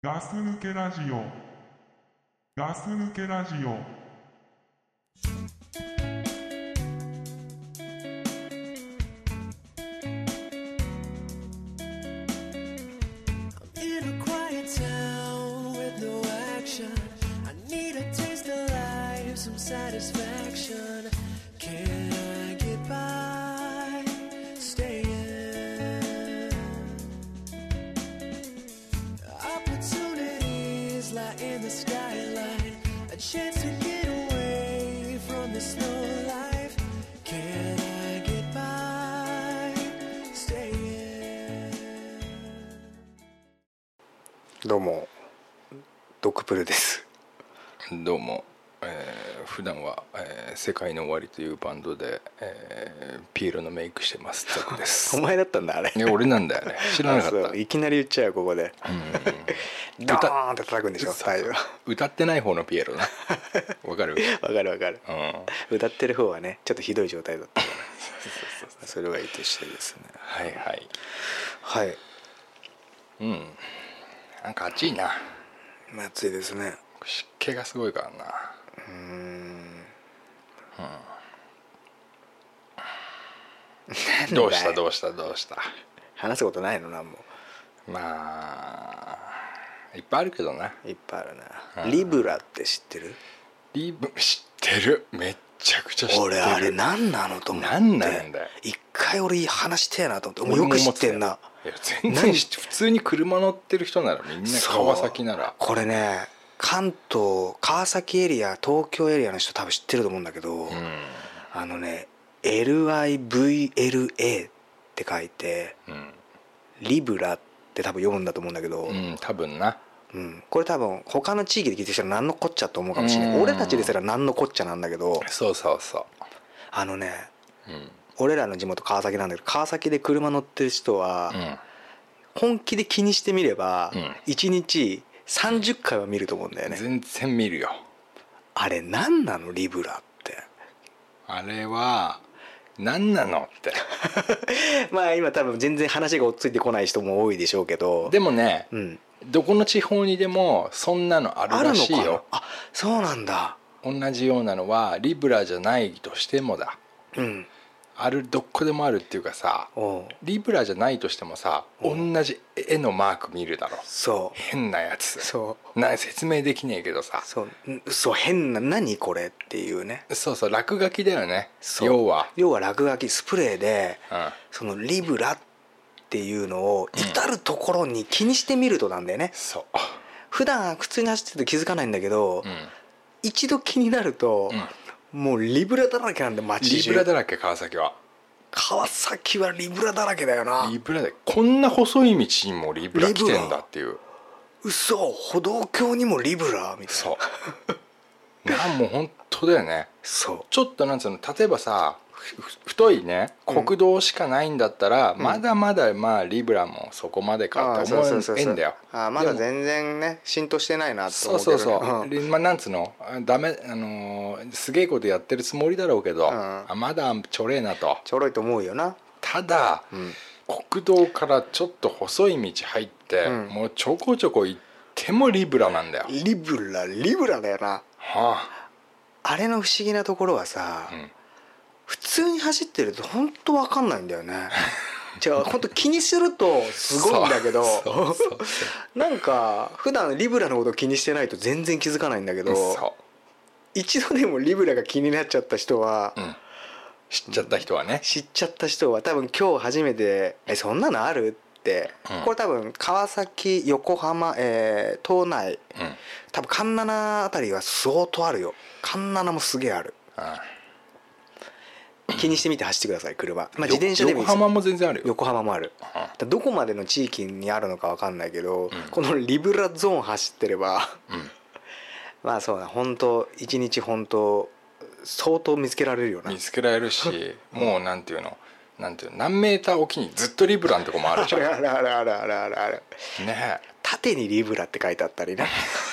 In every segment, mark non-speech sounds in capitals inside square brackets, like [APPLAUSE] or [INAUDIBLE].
ガス抜けラジオ。ガス抜けラジオ。どうもドクプルです。どうも、えー普段は、えー世界の終わり」というバンドで、えーピエロのメイクしてます。ザクです。[LAUGHS] お前だったんだあれ。いや俺なんだよね知らなかっあたそう。いきなり言っちゃうよここで。うん。ドーンって叩くんでしょ最後。わ歌ってない方のピエロな。わかる？[LAUGHS] かるわかる。うん。歌ってる方はねちょっとひどい状態だったからそれはいいとしてですね。はいはい。はい。うんなんか暑いな。まあ暑いですね。湿気がすごいからな。うーん。どうした？うどうした？どうした？話すことないの？なんも。まあいっぱいあるけどな。いっぱいあるな。うん。リブラって知ってる？リブ知ってる？めっちゃくちゃ知ってる。俺あれ何なのと思って。何なんだよ。一回俺話してえなと思って。よ。く知ってんな。いや全然普通に車乗ってる人ならみんな川崎なら。これね関東川崎エリア東京エリアの人多分知ってると思うんだけど、うん。あのね LIVLA って書いてうん、リブラって多分読むんだと思うんだけど、うん、多分なうん。これ多分他の地域で聞いてる人は何のこっちゃと思うかもしれなうん。い俺たちですら何のこっちゃなんだけどそうそうそあのねううん。俺らの地元川崎なんだけど川崎で車乗ってる人は本気で気にしてみればうん。1日30回は見ると思うんだようん、ね。全然見るよ。あれ何なの？リブラって。あれは何なのって。[LAUGHS] まあ今多分全然話が追っついてこない人も多いでしょうけど。でもねうん、どこの地方にでもそんなのあるらしいよ。あそうなんだ。同じようなのはリブラじゃないとしてもだ。うん。あるどこでもあるっていうかさリブラじゃないとしてもさ同じ絵のマーク見るだろ。そう。変なやつ。そう。な説明できねえけどさ。そう。んそう変な何これっていうね。そうそう落書きだよね。要は、要は落書きスプレーでうん、そのリブラっていうのを至る所に気にしてみるとなんだよね、そう。普段普通に走ってると気づかないんだけど、うん。一度気になると、もうリブラだらけなんで街リ中ブラだらけ川崎は。川崎はリブラだらけだよな。リブラでこんな細い道にもリブラ来てんだっていう。嘘歩道橋にもリブラみたいな。そう。[LAUGHS] なんもう本当だよね。そう。ちょっとなんつうの例えばさ太いね国道しかないんだったら、まだまだまあリブラもそこまでかって思えんだよ。あーまだ全然ね浸透してないなとそう思うけどそうそう、ん。でまあ、なんつうのあダメあのーすげえことやってるつもりだろうけど、ん。あまだちょれえなと。ちょろいと思うよな。ただ、ん。国道からちょっと細い道入って、うん。もうちょこちょこ行ってもリブラなんだよ、リブラリブラだよな。はあ。れの不思議なところはさ、あうん、普通に走ってると本当わかんないんだよね。じゃあ本当気にするとすごいんだけど [LAUGHS] なんか普段リブラのこと気にしてないと全然気づかないんだけどそ一度でもリブラが気になっちゃった人は、う、うん、知っちゃった人はね、知っちゃった人は多分今日初めて「えそんなのある?」って、うん。これ多分川崎横浜、えー島内うん。多分環七あたりは相当あるよ。環七もすげえある気にしてみて走ってください車、まあ、自転車でもいい横浜も全然あるよ。横浜もある。だからどこまでの地域にあるのか分かんないけど、このリブラゾーン走ってればうん。[LAUGHS] まあそうだ。本当一日本当相当見つけられるよな。見つけられるし [LAUGHS] もうなんていうの？なんていうの？何メーターおきにずっとリブラのとこもあるじゃん。あるあるあるあるあるあるね縦にリブラって書いてあったりねえ [LAUGHS]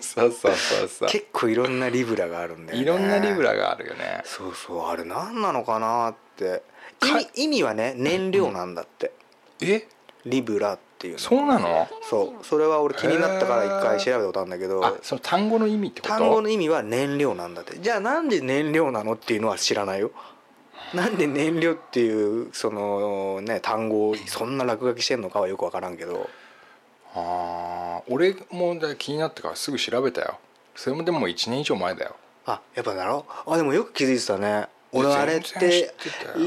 そうそうそうそう。結構いろんなリブラがあるんだよね。いろんなリブラがあるよね。そうそうあれ何なのかなって。意か味意味はね燃料なんだって、え？リブラっっていうの。そうなの？そう。それは俺気になったから一回調べたことあるんだけど。あその単語の意味ってこと？単語の意味は燃料なんだって。じゃあなんで燃料なのっていうのは知らないよ。なんで燃料っていうそのね単語をそんな落書きしてんのかはよく分からんけどあー俺も気になってからすぐ調べたよ。それもでも1年以上前だよ。あやっぱだろ？あでもよく気づいてたね。俺あれって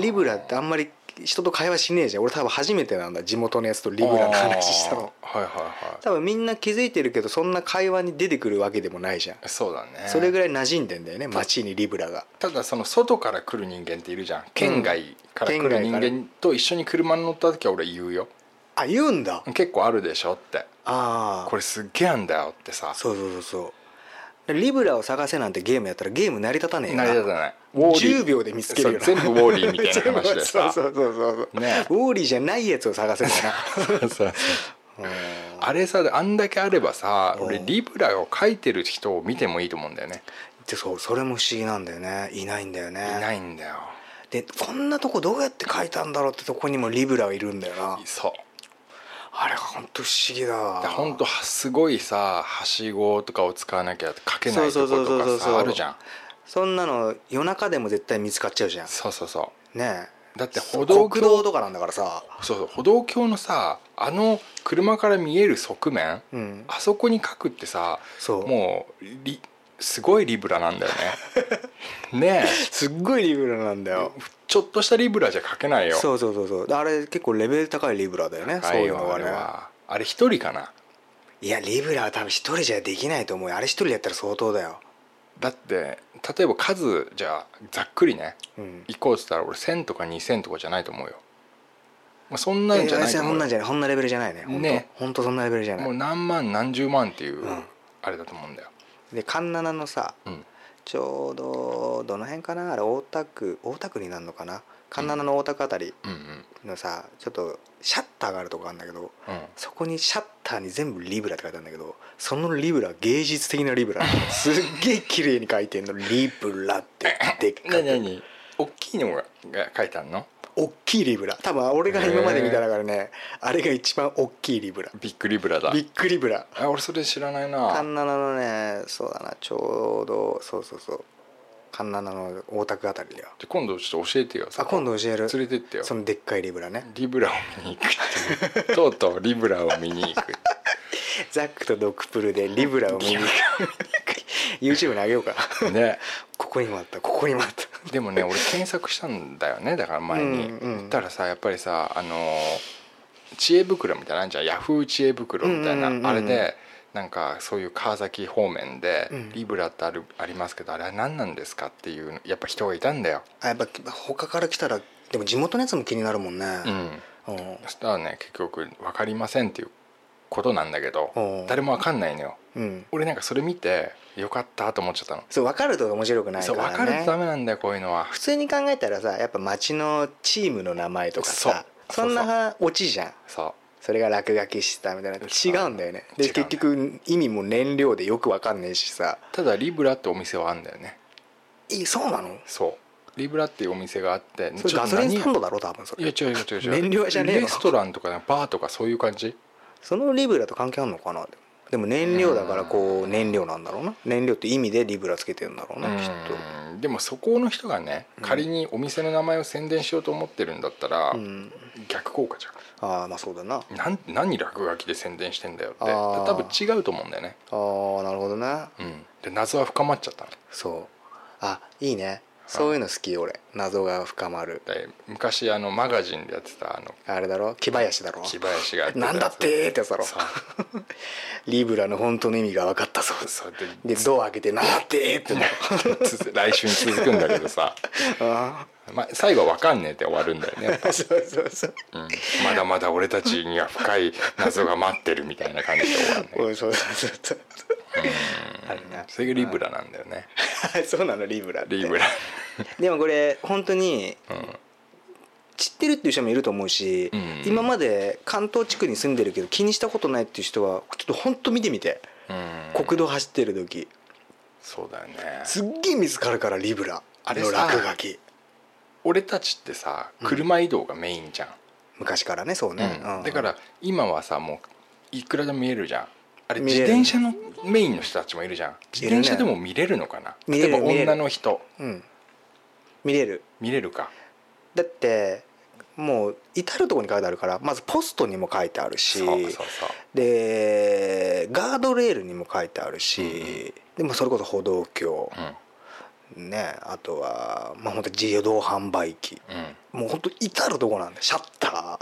リブラってあんまり人と会話しねえじゃん。俺多分初めてなんだ。地元のやつとリブラの話したの。はいはいは多分みんな気づいてるけどそんな会話に出てくるわけでもないじゃん。いそうだね。それぐらい馴染んでんだよね街にリブラが。ただその外から来る人間っているじゃん。県外から来る人間と一緒に車に乗った時は俺言うよあ言うんだ。結構あるでしょって。ああ。これすっげえあんだよってさ。そうそうそうそう。リブラを探せなんてゲームやったらゲーム成り立たねえよ成り立たない。ウォーリー。10秒で見つけるよな。全部ウォーリーみたいな [LAUGHS] 話でさそうそうそうそうそう、ねウォーリーじゃないやつを探せんだな。そうそうう。ん。あれさあんだけあればさうん。俺リブラを書いてる人を見てもいいと思うんだよね。でそうそれも不思議なんだよね。いないんだよね。いないんだよ。でこんなとこどうやって書いたんだろうってとこにもリブラがいるんだよな。そうあれ本当不思議だ。本当すごいさはしごとかを使わなきゃ書けないとことかさあるじゃん。そんなの夜中でも絶対見つかっちゃうじゃん。そうそうそねうだってえ歩道橋とかなんだからさ。そうそう歩道橋のさあの車から見える側面うん。あそこに書くってさそう。もうリすごいリブラなんだよね。[LAUGHS] ねすっごいリブラなんだえよ。ちょっとしたリブラじゃ書けないよ。そうそうそうそう。あれ結構レベル高いリブラだよねそう高いうのはね。あれ一人かな。いやリブラは多分一人じゃできないと思うよ。あれ一人でやったら相当だよ。だって例えば数じゃあざっくりね。うん。行こうっつったら俺1000とか2000とかじゃないと思うよ、まあ、そんなんじゃないと思うよ。そんなんじゃないこんなレベルじゃないね。ね本当そんなレベルじゃない。もう何万何十万っていううん。あれだと思うんだよ、でカンナナのさうん、ちょうどどの辺かな？あれ大田区大田区になるのかな？カンナナの大田区あたりのさちょっとシャッターがあるとこあるんだけどうん。そこにシャッターに全部リブラって書いてあるんだけどそのリブラ芸術的なリブラ。[LAUGHS] すっげえ綺麗に書いてんの。リブラってでっかく。[LAUGHS] 何何？大きいのがが書いてあるの？大きいリブラ。多分俺が今まで見た中でねあれが一番大きいリブラ。ビッグリブラだ。ビッグリブラ。あ俺それ知らないな。カンナナのねそうだな。ちょうどそうそうそう。カンナナの大田区あたりだよ。じゃ今度ちょっと教えてよあ今度教える。連れてってよ。そのでっかいリブラね。リブラを見に行くってとうとうリブラを見に行く。[LAUGHS] ザックとドクプルでリブラを見に行く [LAUGHS] YouTube にあげようか。ね。[LAUGHS] ここにもあったここにもあった。でもね俺検索したんだよね。だから前に、うんうん言ったらさやっぱりさあのー知恵袋みたいなんじゃん。ヤフー知恵袋みたいな、うんうんうんうん。あれでなんかそういう川崎方面でうん。リブラってあるありますけどあれは何なんですかっていうやっぱ人がいたんだよ、あやっぱ他から来たらでも地元のやつも気になるもんね。うん、うん。そしたらね結局分かりませんっていうことなんだけどうん。誰も分かんないのよ。うん。俺なんかそれ見てよかったと思っちゃったの。そう分かると面白くないからね。そう分かるとダメなんだよこういうのは。普通に考えたらさやっぱ町のチームの名前とかさそんなオチじゃん。そそれが落書きしたみたいな。違うんだよね。で結局意味も燃料でよくわかんねえしさ。うただリブラってお店はあるんだよね。えそうなの？そう。リブラっていうお店があってそれガソリンスタンドだろ多分それ。いや違う違う違う燃料じゃねえの？レストランとかバーとかそういう感じ？そのリブラと関係あるのかな？でも燃料だからこう燃料なんだろうな。燃料って意味でリブラつけてるんだろうなきっうんでもそこの人がね仮にお店の名前を宣伝しようと思ってるんだったら、逆効果じゃん。ああまあそうだな。なん何落書きで宣伝してんだよって多分違うと思うんだよね。ああなるほどね。うん。で謎は深まっちゃったの。そう。あいいねそういうの好き俺。謎が深まる。で昔あのマガジンでやってたあのあれだろ？木林だろ？木林がやってたやつ。なんだってーってやつだろ？そう。リブラの本当の意味が分かったそう。ですそうででドア開けて「なんだって!」ってな [LAUGHS] つ来週に続くんだけどさ、[LAUGHS] あまあ、最後は分かんねえって終わるんだよね [LAUGHS] そうそうそう。うん。まだまだ俺たちには深い謎が待ってるみたいな感じで終わるね [LAUGHS] そうそうそうそう。それがリブラなんだよね。[LAUGHS] そうなのリブラリブラ。でもこれ本当にうん知ってるっていう人もいると思うし、うん。今まで関東地区に住んでるけど気にしたことないっていう人はちょっと本当見てみて、うん。国道走ってる時。そうだよね。すっげえ見つかるからリブラのあれさ落書き俺たちってさ車移動がメインじゃん、昔からねそうね、うん。うん。だから今はさもういくらでも見えるじゃん。あれ見れる。自転車のメインの人たちもいるじゃん。自転車でも見れるのかな？見例えば見れる女の人うん。見れる。見れるか。だってもう至る所に書いてあるからまずポストにも書いてあるしそうそうそう。でガードレールにも書いてあるし、でもそれこそ歩道橋、ねあとはまあ本当自動販売機。うん。うんもう本当至る所なんでシャッタ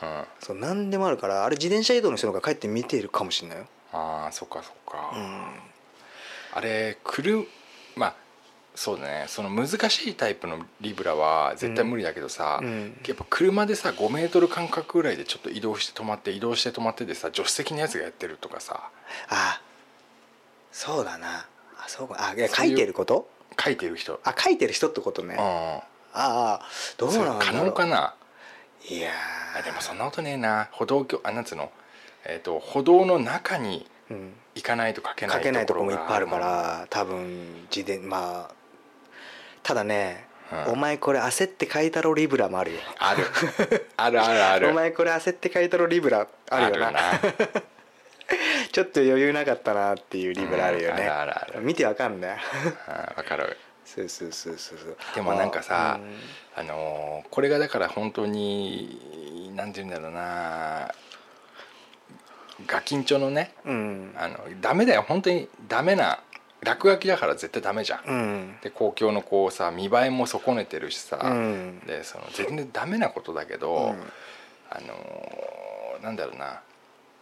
ー。うん。そう何でもあるからあれ自転車移動の人の方が帰って見ているかもしれないよ、ああそっかそっか、うん、あれくるまあそうだね。その難しいタイプのリブラは絶対無理だけどさ、うん。やっぱ車でさ5メートル間隔ぐらいでちょっと移動して止まって移動して止まってでさ助手席のやつがやってるとかさ。あそうだな。あそうか。あいや書いてること？書いてる人。あ書いてる人ってことね、うん。ああどうなんだろう。能かな？いやあでもそんなことねえな。歩道橋あなんつうの？えっ、と歩道の中にー、うん、行かないと書けない書けないところがもいっぱいあるから多分自伝まあただね、うん。お前これ焦って書いたろリブラもあるよあるあるあるあるお前これ焦って書いたろリブラあるよなちょっと余裕なかったなっていうリブラあるよね、うんあるある。見てわかんない。うんわかる。そうそうそうそうそう。でもなんかさうん。あのーこれがだから本当になんて言うんだろうな。ガキンチョのねうん。あのダメだよ。本当にダメな落書きだから絶対ダメじゃん、うん。で公共のこうさ見栄えも損ねてるしさ、うん。でその全然ダメなことだけど、うん。あのーなんだろうな。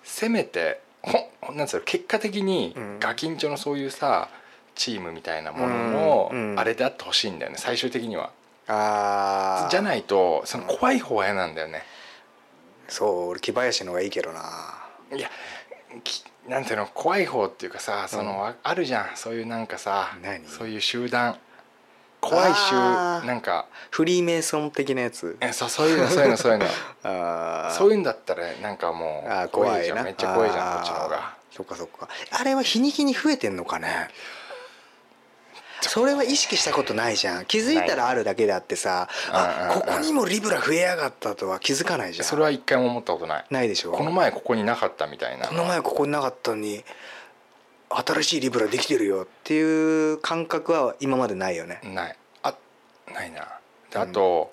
せめてほなんつうの結果的にうん。ガキンチョのそういうさチームみたいなもののあれであってほしいんだよね最終的には。ああじゃないとその怖い方は嫌なんだよね。そう俺木林の方がいいけどな。いやきなんていうの怖い方っていうかさその、ああるじゃん。そういうなんかさ何？そういう集団怖い集なんかフリーメイソン的なやつ。えそうそういうのそういうのそういうの。[LAUGHS] あー。そういうんだったらなんかもう怖いじゃん。めっちゃ怖いじゃんこっちの方が。そっかそっか。あれは日に日に増えてんのかね？それは意識したことないじゃん。気づいたらあるだけであってさあここにもリブラ増えやがったとは気づかないじゃん。それは一回も思ったことない。ないでしょ？この前ここになかったみたいな。この前ここになかったのに新しいリブラできてるよっていう感覚は今までないよね。ない。あないな。であと、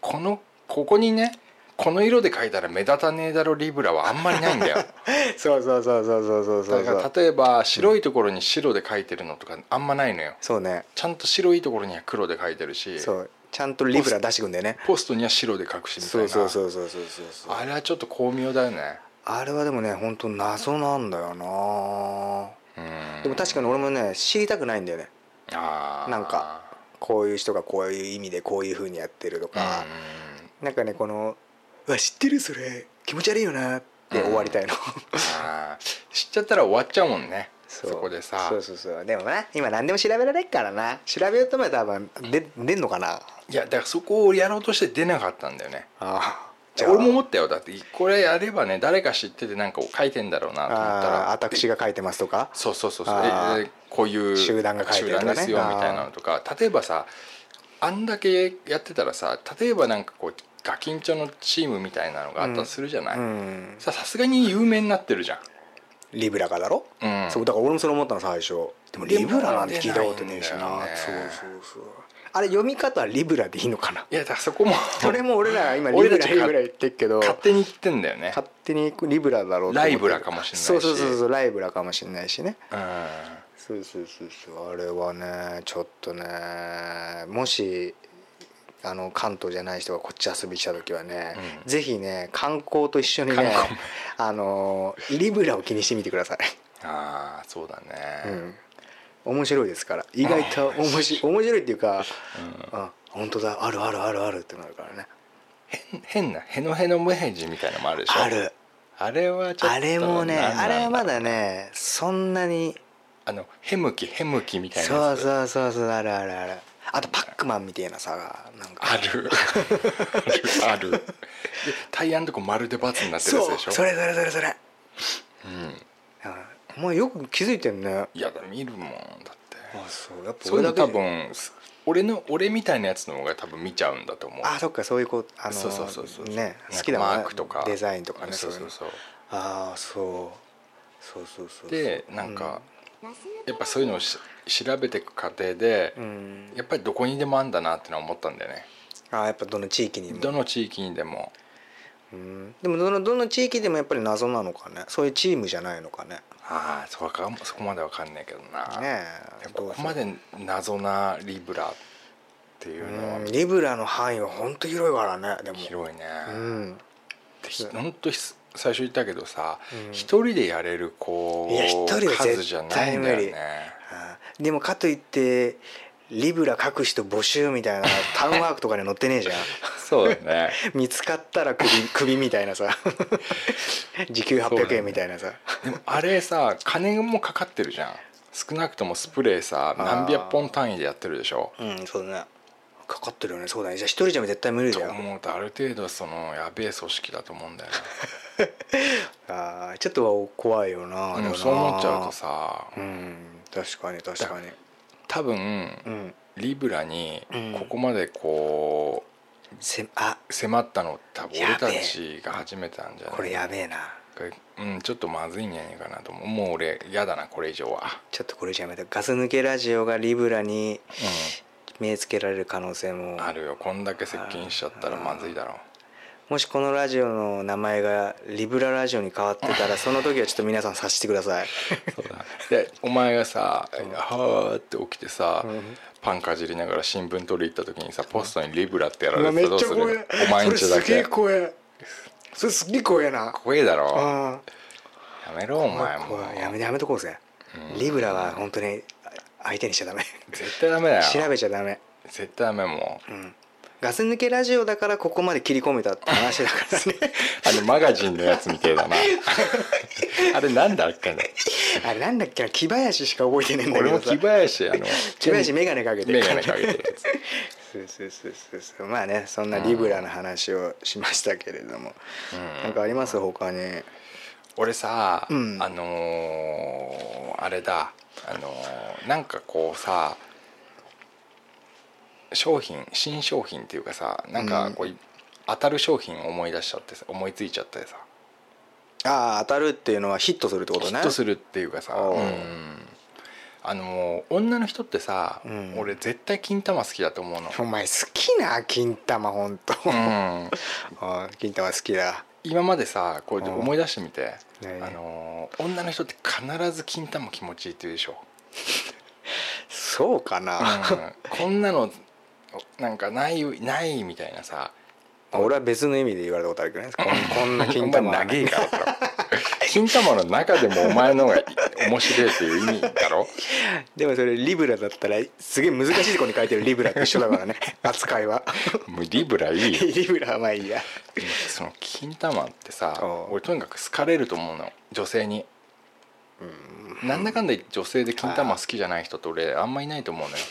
このここにねこの色で描いたら目立たねえだろリブラはあんまりないんだよ。[LAUGHS] そうそうそうそうそうそうそう。だから例えば白いところに白で描いてるのとかあんまないのよ。そうね。ちゃんと白いところには黒で描いてるし。そう。ちゃんとリブラ出してくんだよね。ポストには白で描くしみたいな。そうそうそうそうそうそうそう。あれはちょっと巧妙だよねあれはでもね本当謎なんだよな。うん。でも確かに俺もね知りたくないんだよね。なんかこういう人がこういう意味でこういうふうにやってるとか、なんかねこの「うわ知ってるそれ気持ち悪いよな」って終わりたいの、知っちゃったら終わっちゃうもんね。そこでさ。そうそうそう。でもな今何でも調べられっからな。調べようと思えば多分で出んのかな。いやだからそこをやろうとして出なかったんだよね。ああ俺も思ったよ。だってこれやればね誰か知っててなんか書いてんだろうなと思ったあら。あ私が書いてますとか？そうそうそうそう。こういう集団が書いてるとかね。集団ですよみたいなのとか。例えばさあんだけやってたらさ例えばなんかこうガキンチョのチームみたいなのがあったとするじゃない、うん。ささすがに有名になってるじゃん。リブラがだろ、うん。そうだから俺もそれ思ったの最初。でもリブラなんて聞いたことねえしな。ね。そうそうそうあれ読み方はリブラでいいのかな？いやだからそこも。それも俺らが今リブラリブラ言ってるけど。勝手に言ってんだよね。勝手にリブラだろうライブラかもしんないしそうそうそうそうライブラかもしれないしね。うんそうそうそうそう。あれはねちょっとねもしあの関東じゃない人がこっち遊びに来た時はね、うん。ぜひね観光と一緒にねあのリブラを気にしてみてください、ああそうだね、うん、面白いですから。意外と面白い面白いっていうか、あ本当だ。あるあるあるあるってなるからね。変変なヘノヘノムヘジみたいなのもあるでしょ？ある。あれはちょっとあれもねあれはまだねそんなにあのヘムキヘムキみたいなそうそうそうそうあるあるある。あとパックマンみたいなさなんか。ある。あるある。[LAUGHS] でタイヤのとこまるでバツになってるやつでしょ？それそれそれそれうんうんお前よく気づいてんね。いやだ見るもんだって。あそう。やっぱ俺だけ分俺の俺みたいなやつの方が多分見ちゃうんだと思う。あそっかそういうことあのそうそうそうそうね好きだもんね。マークとか。デザインとかねそうそうそう。ああそう。そうそうそうでなんか、やっぱそういうのをし調べていく過程で、うん。やっぱりどこにでもあんだなってのは思ったんだよね。ああやっぱどの地域にも。どの地域にでも。うん。でもどのどの地域でもやっぱり謎なのかね。そういうチームじゃないのかねああそこかそこまでわかんないけどな、ねえここまで謎なリブラっていうのは。うんリブラの範囲は本当広いからねでも。広いね、うん。でひほんとひ最初言ったけどさうん。一、人でやれるこういや一人は数じゃないんだよ絶ねでもかといってリブラ書く人募集みたいなタウンワークとかに載ってねえじゃんそうだね。[LAUGHS] 見つかったら首 [LAUGHS] 首みたいなさ。[LAUGHS] 時給800円みたいなさ、でもあれさ金もかかってるじゃん。少なくともスプレーさ何百本単位でやってるでしょ。うんそうだね。かかってるよね。そうだね。じゃあ一人じゃ絶対無理とだよ。思うとある程度そのやべえ組織だと思うんだよあーちょっと怖いよな、な、でもな。そう思っちゃうとさ。うん確かに確かに。多分うん。リブラにうん。ここまでこせあう迫ったの多分俺たちが初めてなんじゃない？これやべえな。うんちょっとまずいんじゃないかなと思う。もう俺嫌だなこれ以上は。ちょっとこれじゃやめたガス抜けラジオがリブラにう目つけられる可能性も。んあるよ。こんだけ接近しちゃったらまずいだろもしこのラジオの名前がリブララジオに変わってたら [LAUGHS] その時はちょっと皆さん察してください。そうだでお前がさ「はーって起きてさ、うん。パンかじりながら新聞取り行った時にさポストに「リブラ」ってやられてたらお前んちだそれすげえけ怖えそれすげえ怖えな。怖えだろ。あやめろお前も。やめやめとこうぜ。リブラは本当に相手にしちゃダメ。絶対ダメだよ。調べちゃダメ。絶対ダメもう。うんガス抜けラジオだからここまで切り込めたって話だからね。[LAUGHS] あのマガジンのやつみてえだな。[LAUGHS] あれなんだっけねあれなんだっけな？木林しか覚えてねえんだけ俺も木林あの [LAUGHS] 木林眼鏡かけて眼鏡かけてるやつ。そうそうそうそうそう。まあねそんなリブラの話をしましたけれども、うん。なんかあります？他に。俺さ、うん。あのーあれだ。あのーなんかこうさ商品新商品っていうかさなんかこう、当たる商品を思い出しちゃってさ思いついちゃってさ。ああ当たるっていうのはヒットするってことね。ヒットするっていうかさ、おううん。あのー女の人ってさ、うん。俺絶対金玉好きだと思うの、お前好きな金玉ほんと、うん、[LAUGHS] 金玉好きだ。今までさこううん。思い出してみて、何？あのー女の人って必ず金玉気持ちいいって言うでしょ。[LAUGHS] そうかな、うん。こんなのなんかないないみたいなさ。俺は別の意味で言われたことあるけどね。こんこんな金玉長えから金玉の中でもお前の方が面白いっていう意味だろ？[LAUGHS] でもそれリブラだったらすげえ難しいところに書いてるリブラと一緒だからね。[LAUGHS] 扱いは。もうリブラいいよ。リブラはまあいいや。その金玉ってさ俺とにかく好かれると思うの。女性に。なんだかんだ女性で金玉好きじゃない人って俺あんまいないと思うのよ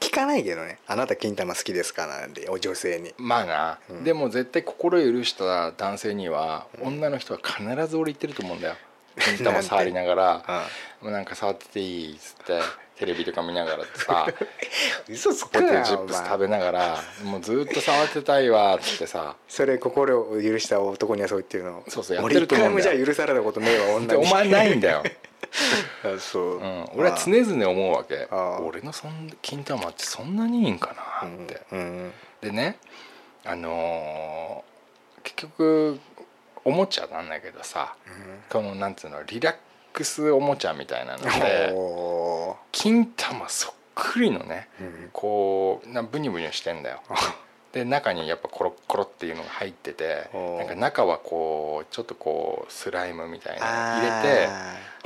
聞かないけどね。あなた金玉好きですか？なんでお女性に。まあな、うん。でも絶対心許した男性には女の人は必ず俺言ってると思うんだよ。[LAUGHS] 金玉触りながら「もうなんか触ってていい」っつってテレビとか見ながらってさ。[LAUGHS] 嘘つくなよトチップス食べながらもうずっと触ってたいわっつってさ。それ心を許した男にはそう言ってるの。そうそうやって俺ると思うんだよ。一回もじゃあ許されたことねえわ女に。でお前ないんだよ、あ [LAUGHS] [LAUGHS] そう、うん、俺は常々思うわけ。俺のそん金玉ってそんなにいいんかなって、うんうん。でねあのー結局おもちゃなんだけどさこのなんつうのリラックスおもちゃみたいなのでお金玉そっくりのねうん。こうなブニブニしてんだよ [LAUGHS] で中にやっぱコロッコロっていうのが入っててなんか中はこうちょっとこうスライムみたいな入れて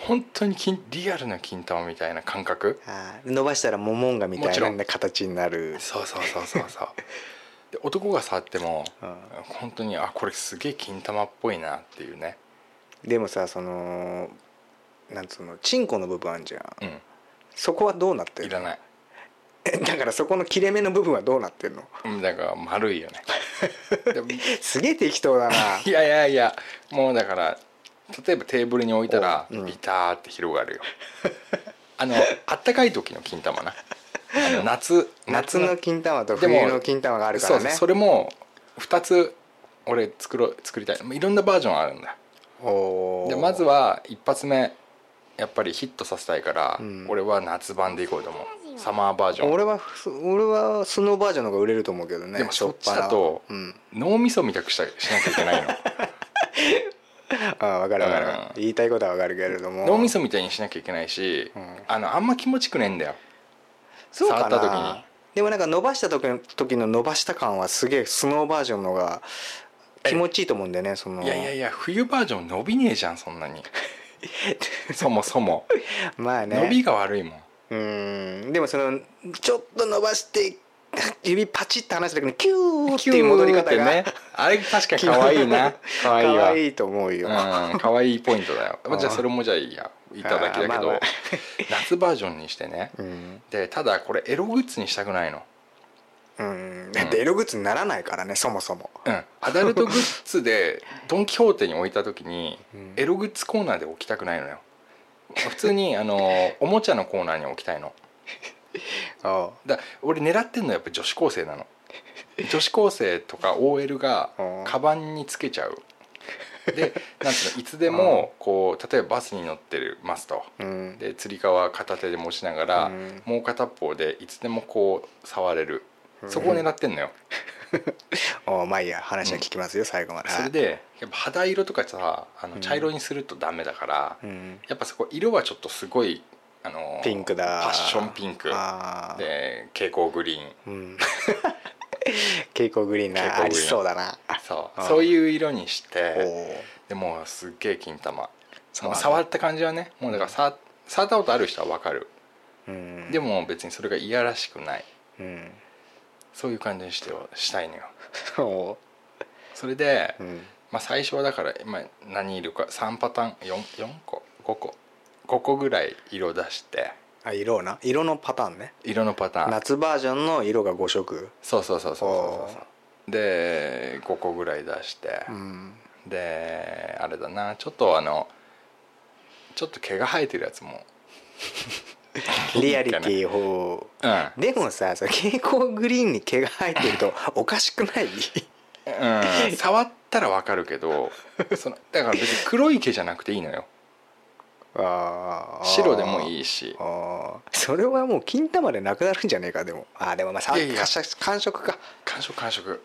ー本当に金リアルな金玉みたいな感覚。伸ばしたらモモンガみたいな形になる。そうそうそうそうそう。[LAUGHS] で男が触ってもうん。本当にあこれすげえ金玉っぽいなっていうね。でもさそのなんつうのチンコの部分あるじゃん。うん。そこはどうなってるいらない [LAUGHS] だからそこの切れ目の部分はどうなってんの？うんだから丸いよね。[LAUGHS] すげえ適当だな。[LAUGHS] いやいやいやもうだから例えばテーブルに置いたらビターって広がるよ。あのあったかい時の金玉な。あの夏夏の。金玉とでも冬の金玉があるからね。それも2つ俺作ろう作りたい。いろんなバージョンあるんだ。でまずは一発目やっぱりヒットさせたいから、うん。俺は夏版でいこうと思うサマーバージョン。俺は俺はスノーバージョンの方が売れると思うけどねでもそっちしょぱなだとうん。脳みそみたくしたしなきゃいけないの。[LAUGHS] ああ分かる分かる、うん。言いたいことは分かるけれども。脳みそみたいにしなきゃいけないし、うん。あのあんま気持ちくねえんだよ。そうかな。触った時に。でもなんか伸ばした時の時の伸ばした感はすげえスノーバージョンの方が気持ちいいと思うんだよねその。いやいやいや冬バージョン伸びねえじゃんそんなに。[LAUGHS] そもそも、まあね。伸びが悪いもんうん。でもそのちょっと伸ばして指パチッと離した時にキューっていう戻り方がね。あれ確かに可愛いな。[LAUGHS] 可愛い。わ可愛いと思うよ、うん。可愛いポイントだよ。うんじゃあそれもじゃあいいや。いただきだけど、まあまあ。夏バージョンにしてね。うん。でただこれエログッズにしたくないの。うん、だってエログッズにならないからねそもそも。うん。アダルトグッズでドン・キホーテに置いた時にうん。エログッズコーナーで置きたくないのよ普通にあのおもちゃのコーナーに置きたいの。あだ俺狙ってんのはやっぱ女子高生なの。女子高生とか OL がうんカバンにつけちゃう。でなんつうのいつでもこう例えばバスに乗ってるますとあうん。でつり革片手で持ちながら、うん。もう片方でいつでもこう触れる。そこを狙ってんのよ、[LAUGHS] おまあいいや話は聞きますよ、最後まで。それでやっぱ肌色とかさあのうん。茶色にするとダメだから、うん。やっぱそこ色はちょっとすごいあのピンクだ。パッションピンク。で蛍光グリーン。うん。[LAUGHS] 蛍光グリーンなありそうだな。そう。そういう色にしおてー。でもうすっげえ金玉。触った感じはねもうだからさ触ったことある人は分かる、うん。でも別にそれがいやらしくない。うんそういう感じにしてしたいのよ。[LAUGHS] おそれで、ーうん。まあ、最初はだから今何いるか3パターン 4, 4個5個5個ぐらい色出して。あ色な。色のパターンね。色のパターン。夏バージョンの色が5色。そうそうそうそうそうそう。で5個ぐらい出して、うん。であれだな。ちょっとあのちょっと毛が生えてるやつも [LAUGHS] リアリティをうん。でもさ蛍光グリーンに毛が生えてるとおかしくない？うん、触ったらわかるけど [LAUGHS] そのだから別に黒い毛じゃなくていいのよ。あー。白でもいいし。それはもう金玉でなくなるんじゃねえかでも。あーでもまあ感触感触か感触感触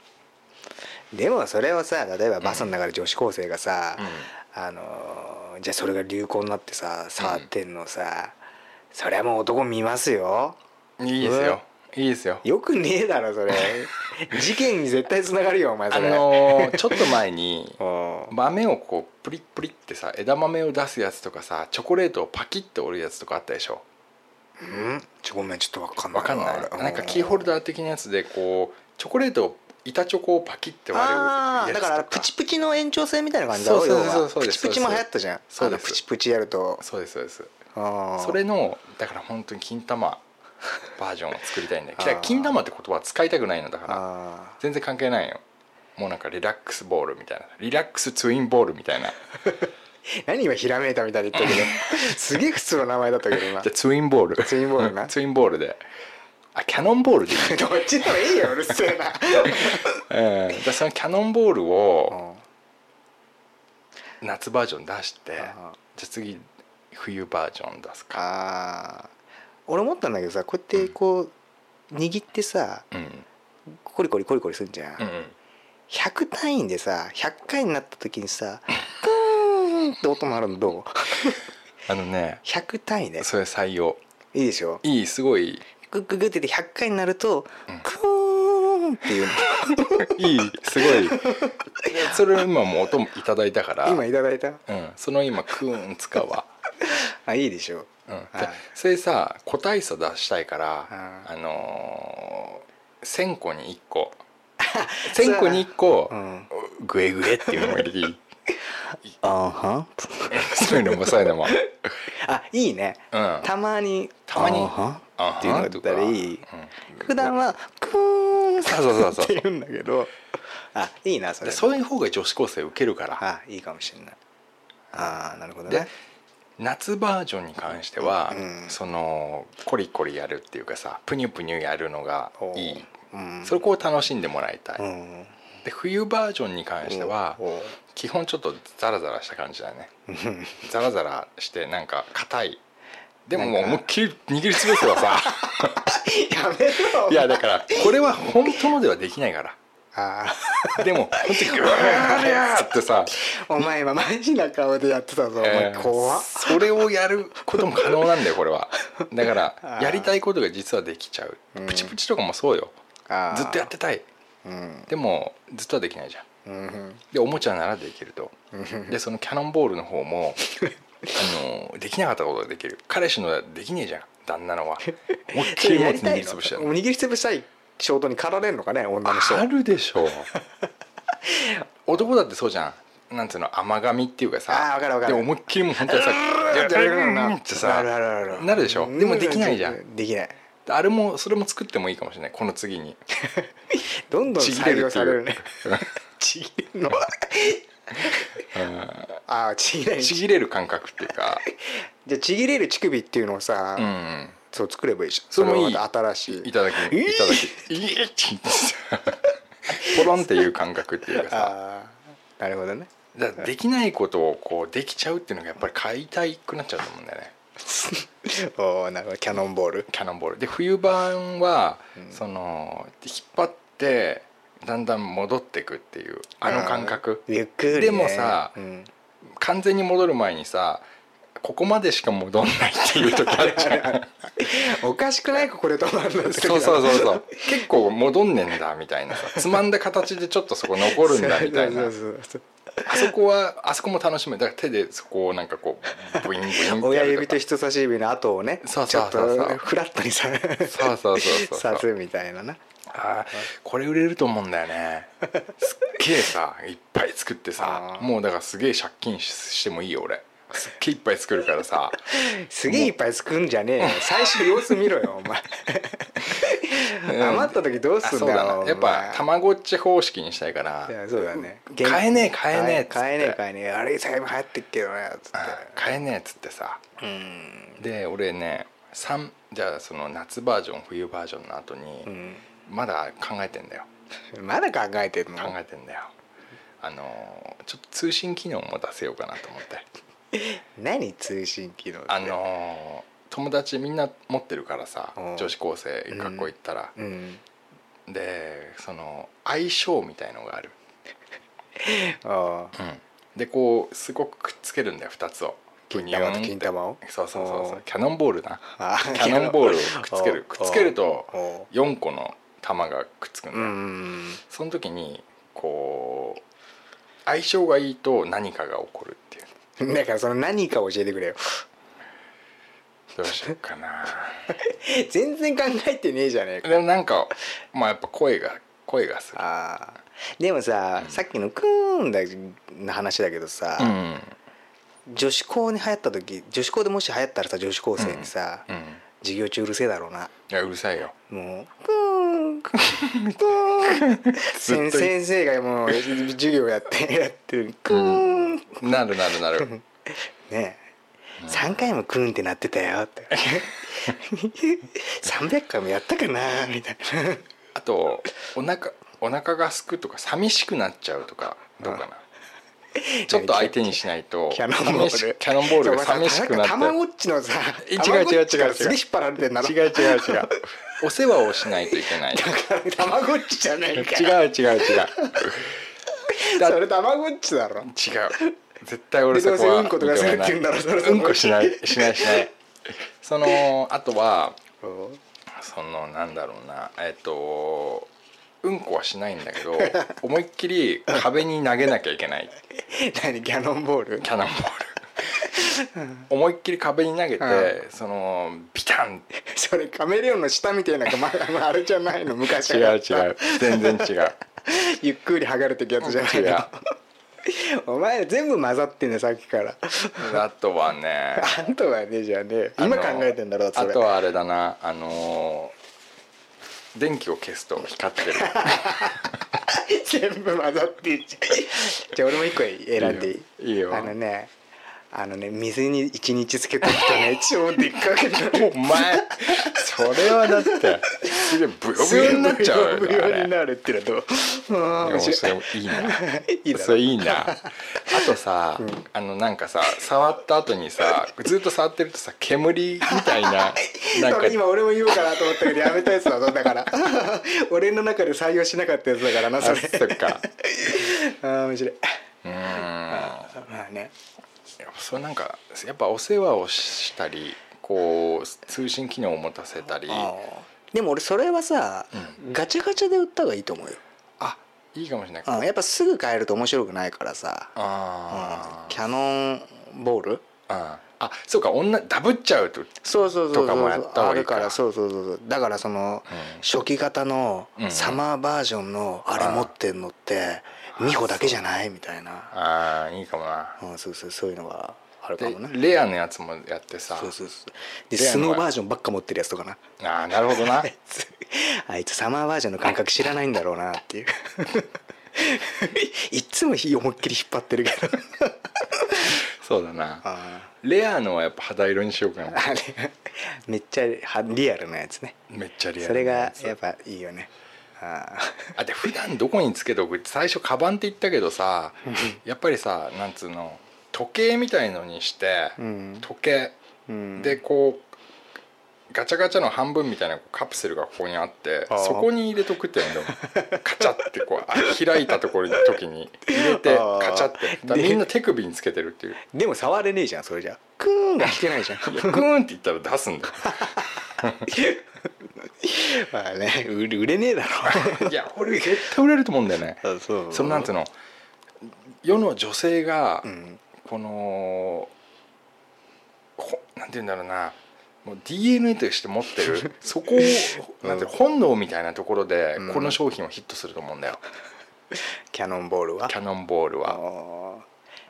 でもそれをさ例えばバスの中で女子高生がさ、うあのーじゃあそれが流行になってさ触ってんのさ、それはもう男見ますよ。んいいですよ。いいですよ。よくねえだろそれ。[LAUGHS] 事件に絶対つながるよお前あそれ、のーちょっと前に [LAUGHS] うん。豆をこうプリップリってさ枝豆を出すやつとかさチョコレートをパキッて折るやつとかあったでしょ。うん？ちょごめんちょっとわかんないわかんない。なんかキーホルダー的なやつでこうチョコレートを板チョコをパキッて割るやつとか。からプチプチの延長線みたいな感じだろそうそうそうそうです。プチプチも流行ったじゃん。そうです。プチプチやると。そうですそうですそれのだから本当に金玉バージョンを作りたいんだよ。[LAUGHS] あー。だから金玉って言葉使いたくないのだから。あ全然関係ないよ。もうなんかリラックスボールみたいな。リラックスツインボールみたいな。ー [LAUGHS] 何今ひらめいたみたいに言ったけど。[LAUGHS] すげえ普通の名前だったけど今。じゃあツインボール。ツインボールな。ツインボールで。あキャノンボールでいい？どっちでもいいようるせえな。うん、でそのキャノンボールを夏バージョン出してじゃああ次冬バージョン出すか。あー。俺思ったんだけどさこうやってこう握ってさうんコリコリコリコリするんじゃん、うん。うん100単位でさ100回になった時にさ [LAUGHS] クーンって音鳴るのどう？あのね。100単位で。それ採用。いいでしょ？いいすごい。グッグッグッってて100回になると、うん。クーンっていう [LAUGHS] いいすごい。それ今もう音いただいたから。今いただいた？うん、その今クーン使うわ、[LAUGHS] あいいでしょう。ん、はい。でそれさ個体差出したいからああのー、1000個に1個。[LAUGHS] 1000個に1個うん。グエグエっていうのもいい。[LAUGHS] あーは。そういうのもそういうのも。あいいね。うん。たまに。たまに。あーは。あっていうのだったらいい。うん。普段はクーンそうそうそうそうって言う。んだけどあいいなそれ。でそういう方が女子高生受けるから。あいいかもしれない。ああなるほどでね夏バージョンに関しては、うん。そのコリコリやるっていうかさプニュプニュやるのがいい。うん。そこを楽しんでもらいたい、うん。で冬バージョンに関しては基本ちょっとザラザラした感じだね。う [LAUGHS] んザラザラしてなんか硬い。でももう思いっきり握りつぶせばさ。[LAUGHS] やめろ。いやだからこれは本当のではできないからあでも本当にグワーってさーお前今マジな顔でやってたぞ。お前えー怖っ。それをやることも可能なんだよこれは。[LAUGHS] だからやりたいことが実はできちゃう。うん。プチプチとかもそうよ。あー。ずっとやってたい。うん。でもずっとはできないじゃん。うん。でおもちゃならできると。でそのキャノンボールの方も [LAUGHS] あのできなかったことができる。彼氏のはできねえじゃん。旦那のは。思いっきり持つ握りつぶしてもう握りつぶしたい衝動に駆られるのかね女の人。あるでしょう。男だってそうじゃん。なんつうの甘噛みっていうかさ。あーわかるわかる。で思いっきりもう本当にさやるなってさなるでしょ？でもできないじゃん。できない。あれもそれも作ってもいいかもしれない。この次に。[LAUGHS] どんどんちぎれ採用されるね。[LAUGHS] ちぎれるの？ああちぎれるちぎれる感覚っていうか。[LAUGHS] じゃあちぎれる乳首っていうのをさ、うんそう作ればいいじゃん。それもいい。新しい。いただきいただき。いえっちポロンっていう感覚っていうかさ。なるほどね。だできないことをこうできちゃうっていうのがやっぱり買いたいくなっちゃうと思うんだよね。[LAUGHS] おおなるほどキャノンボール？キャノンボール。で冬版は、うん。その引っ張ってだんだん戻っていくっていうあの感覚。ゆっくり、ね、でもさうん。完全に戻る前にさここまでしか戻んないっていう時あるじゃんおかしくない？ここで止まるんだそうそうそうそう。結構戻んねんだみたいなさ。つまんだ形でちょっとそこ残るんだみたいな。そうそうそうあそこはあそこも楽しめる。だから手でそこをなんかこうブインブインって親指と人差し指の跡をねそうちょっそうそう。そうとフラットにさそうそうそうそう。さすみたいなな。あーこれ売れると思うんだよね。すっげえさいっぱい作ってさ。もうだからすげえ借金ししてもいいよ俺すっげえいっぱい作るからさ。[LAUGHS] すげえいっぱい作んじゃねえよ。最初様子見ろよお前。[LAUGHS] 余った時どうすんだよお前だな。やっぱたまごっち方式にしたいから。そうだね。買えねえ買えねえっつって買えねえ買えねえ。あれ最近流行ってっけどねつって。あ買えねえっつってさ。うん。で俺ね3じゃあその夏バージョン冬バージョンの後にうん。まだ考えてんだよ。まだ考えてんの？考えてんだよ。あのちょっと通信機能も出せようかなと思って [LAUGHS] 何通信機能って？あの友達みんな持ってるからさうん。女子高生学校行ったら、うん。でその相性みたいのがある、[LAUGHS] ああ。でこうすごくくっつけるんだよ2つを。金玉と金玉を？そうそうそうそおうキャノンボールな。あキャノンボールを [LAUGHS] くっつける。おくっつけるとお4個の玉がくっつくんだその時にこう相性がいいと何かが起こるっていう [LAUGHS] だからその何か教えてくれよ。どうしようかな。[LAUGHS] 全然考えてねえじゃねえか。でもなんかまあやっぱ声が声がする。ああでもさ、さっきのクーンだの話だけどさ、うん。女子校に流行った時女子校でもし流行ったらさ女子高生にさ、うん。授業中うるせえだろうな。いやうるさいよ。もうクーン先先生がもう授業やって [LAUGHS] やってる。クーン、なるなるなる。ねえ、3回もクーンってなってたよ。って。300回もやったかな。みたいな。あとお腹お腹がすくとか寂しくなっちゃうとかどうかな。ちょっと相手にしないとキャノンボール。キャノンボールが寂しくなって。たまごっちのさ違う違う違う違う。からすげえ引っ張られてんだろ。違う違う違うお世話をしないといけない。たまごっちじゃないか違う違う違う。[LAUGHS] だそれたまごっちだろ。違う。絶対俺そこはうんことかするって言うんだろそれうんこしない。しないしない。[LAUGHS] そのあとはう。んそのなんだろうな。えっとうんこはしないんだけど [LAUGHS] 思いっきり壁に投げなきゃいけない。何キャノンボール？キャノンボール思いっきり壁に投げて、うそのビタン。[LAUGHS] それカメレオンの下みたいなまああれじゃないの昔違う違う。全然違う。[LAUGHS] ゆっくり剥がれてくやつじゃない違うの [LAUGHS] お前全部混ざってんだよさっきから。あとはね。あんたはねじゃあね今考えてんだろそれ。あとはあれだな。あのー電気を消すと光ってる。全部混ざってんじゃん。じゃあ俺も一個選んでいい？いいよ。あのねあのね水に一日つけとくとね [LAUGHS] 超でっかくなる。お前それはだってすげえブヨブヨになっちゃうよブヨブヨになるっていうのと。あー面でもそれい。いな。[LAUGHS] いいそれいいな。あとさ、あのなんかさ触った後にさずっと触ってるとさ煙みたいな [LAUGHS] なんか。今俺も言おうかなと思ったけどやめたやつだぞだから。俺の中で採用しなかったやつだからなそあれそっか。あー面白い。うーんまあねそれなんかやっぱお世話をしたりこう通信機能を持たせたり。でも俺それはさ、ガチャガチャで売った方がいいと思うよ、あいいかもしれない。うん、やっぱすぐ買えると面白くないからさ、うんあキャノンボール？ああ。そうか女ダブっちゃうとそうそうそうそうあるからそうそうそうそう。だからその、うん。初期型のうん。サマーバージョンのあれ持ってんのって美穂だけじゃないみたいな。ああいいかもな。うん、そうそうそういうのがあるかでもねレアのやつもやってさ。そうそうそう。でスノーバージョンばっか持ってるやつとかな。ああなるほどな。あいつあいつサマーバージョンの感覚知らないんだろうなっていう。[LAUGHS] いっつも火思いっきり引っ張ってるけど。そうだな。あレアのはやっぱ肌色にしようかな。ーあれ。めっちゃはリアルなやつね。めっちゃリアルそれがやっぱいいよねああで普段どこにつけておく最初カバンって言ったけどさやっぱりさなんつうの時計みたいのにして、うん。時計。うん。でこうガチャガチャの半分みたいなカプセルがここにあってそこに入れとくっていうのカチャってこうあ開いたところの時に入れてカチャって。みんな手首につけてるっていう。でも触れねえじゃんそれじゃ。クーンが聞けないじゃん。いやグーンって言ったら出すんだよ [LAUGHS] まあね売れ売れねえだろ。[LAUGHS] いや俺絶対売れると思うんだよね。あそう。そのなんつうの。世の女性がうん。このほなんて言うんだろうな。もう DNA として持ってる [LAUGHS] そこをなんていうの本能みたいなところでうん。この商品はヒットすると思うんだよ、キャノンボールは？キャノンボールは。あ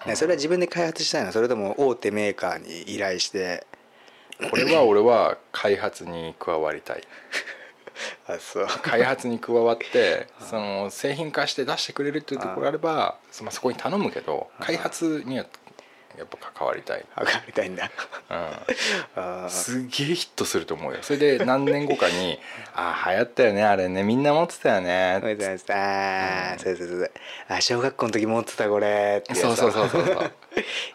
ー。ねそれは自分で開発したいの。それとも大手メーカーに依頼してこれは俺は開発に加わりたい。[LAUGHS] あそう。開発に加わって [LAUGHS] その製品化して出してくれるっていうところあればそまあそこに頼むけど開発にはやっぱ関わりたい、上がりたいんだ。う [LAUGHS] あん、すげえヒットすると思うよ。それで何年後かに「ああ流行ったよねあれねみんな持ってたよね」ありがとうございますあーそうそうそう。あ小学校の時持ってたこれってそうそうそうそうそう。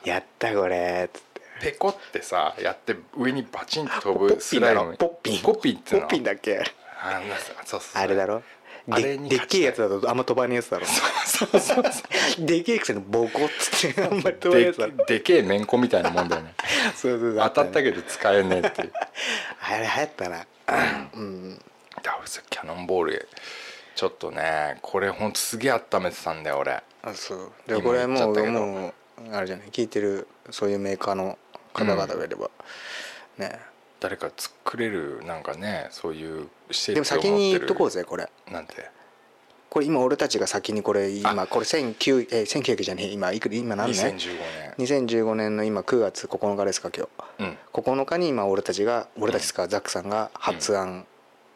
やったこれつってペコってさやって上にバチンと飛ぶスライム。ポッピンポッピンってポッピンだっけ？あそうそうそう。あれだろ？ででっけえやつだとあんま飛ばねえやつだろ。そうそうそうでけえくせにボコっつってあんまり飛ばねえやでつだろ。でけえめんこみたいなもんだよね。そうそうそう。当たったけけど使えねえっていう。あれ流行ったな。うん。だからさキャノンボールちょっとねこれほんとすげえ温めてたんだよ俺。あそう。で今これもうもうあれじゃない？聞いてるそういうメーカーの方々がいれば、ね。誰か作れるなんかねそういう施でも設を持ってる。先に言っとこうぜこれ。なんて？これ今俺たちが先にこれ今あ。これ1900え1900じゃねえ今いくら今何年？2015年。2015年の今9月9日ですか今日。うん。9日に今俺たちが俺たちですか、ザックさんが発案